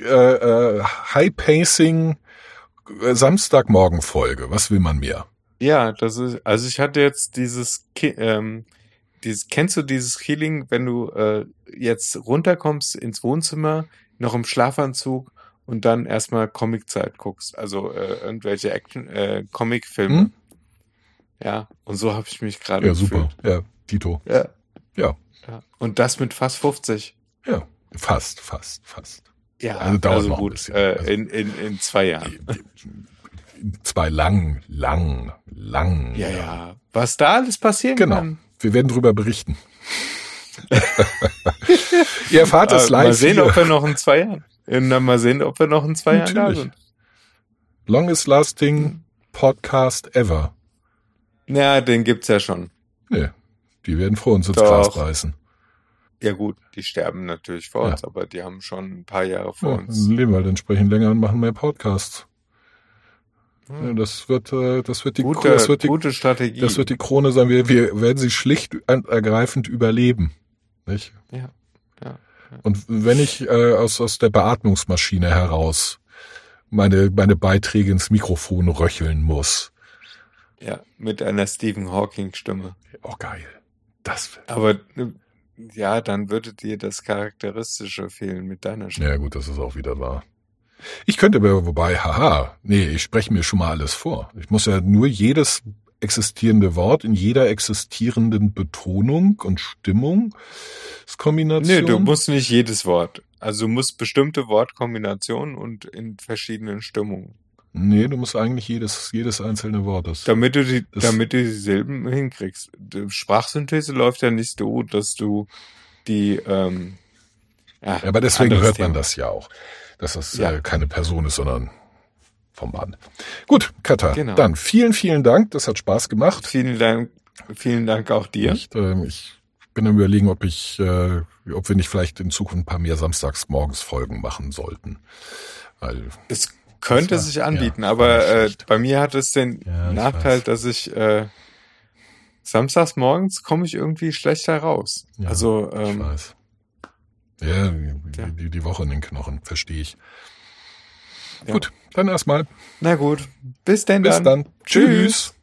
äh, äh, High-Pacing äh, Samstagmorgen-Folge. Was will man mehr? Ja, das ist, also ich hatte jetzt dieses, ähm, dieses, kennst du dieses Feeling, wenn du äh, jetzt runterkommst ins Wohnzimmer, noch im Schlafanzug und dann erstmal Comiczeit guckst, also äh, irgendwelche Action, äh, Comicfilme. Hm? Ja, und so habe ich mich gerade Ja, super. Ja, Tito. Ja. ja. Ja. Und das mit fast 50. Ja, fast, fast, fast. Ja, also, dauert also noch gut, ein bisschen. Äh, also, in, in, in zwei Jahren zwei lang, lang, lang. Ja, ja. ja. Was da alles passieren genau. kann. Wir werden drüber berichten. (laughs) Ihr erfahrt es live. Mal sehen, hier. ob wir noch in zwei Jahren. Mal sehen, ob wir noch in zwei Natürlich. Jahren da sind. Longest lasting Podcast ever. Ja, den gibt's ja schon. Nee, die werden vor uns ins Doch. Gras reißen. Ja gut, die sterben natürlich vor ja. uns, aber die haben schon ein paar Jahre vor ja, uns. Leben halt entsprechend länger und machen mehr Podcasts. Hm. Das wird, äh, das wird die, gute, das wird die, gute Strategie. Das wird die Krone sein. Wir, wir werden sie schlicht und ergreifend überleben. Nicht? Ja. Und wenn ich äh, aus, aus der Beatmungsmaschine heraus meine, meine Beiträge ins Mikrofon röcheln muss. Ja, mit einer Stephen Hawking Stimme. Oh, geil. Das Aber ja, dann würde dir das Charakteristische fehlen mit deiner Stimme. Ja, gut, das ist auch wieder wahr. Ich könnte aber, wobei, haha, nee, ich spreche mir schon mal alles vor. Ich muss ja nur jedes existierende Wort in jeder existierenden Betonung und Stimmung, Kombination. Nee, du musst nicht jedes Wort. Also du musst bestimmte Wortkombinationen und in verschiedenen Stimmungen. Nee, du musst eigentlich jedes, jedes einzelne Wort. Das, damit du die, damit du die Silben hinkriegst. Die Sprachsynthese läuft ja nicht so, dass du die, ähm, ja, aber deswegen hört man das ja auch dass das ja. äh, keine Person ist, sondern vom Mann. Gut, Katha, genau. dann vielen, vielen Dank. Das hat Spaß gemacht. Vielen Dank, vielen Dank auch dir. Ich, äh, ich bin am überlegen, ob ich, äh, ob wir nicht vielleicht in Zukunft ein paar mehr samstags Folgen machen sollten. Weil es könnte war, sich anbieten, ja, aber äh, bei mir hat es den ja, Nachteil, dass ich äh, samstags morgens komme ich irgendwie schlechter raus. Ja, also ähm, ich weiß. Ja, die, die Woche in den Knochen, verstehe ich. Gut, dann erstmal. Na gut, bis denn Bis dann. dann. Tschüss.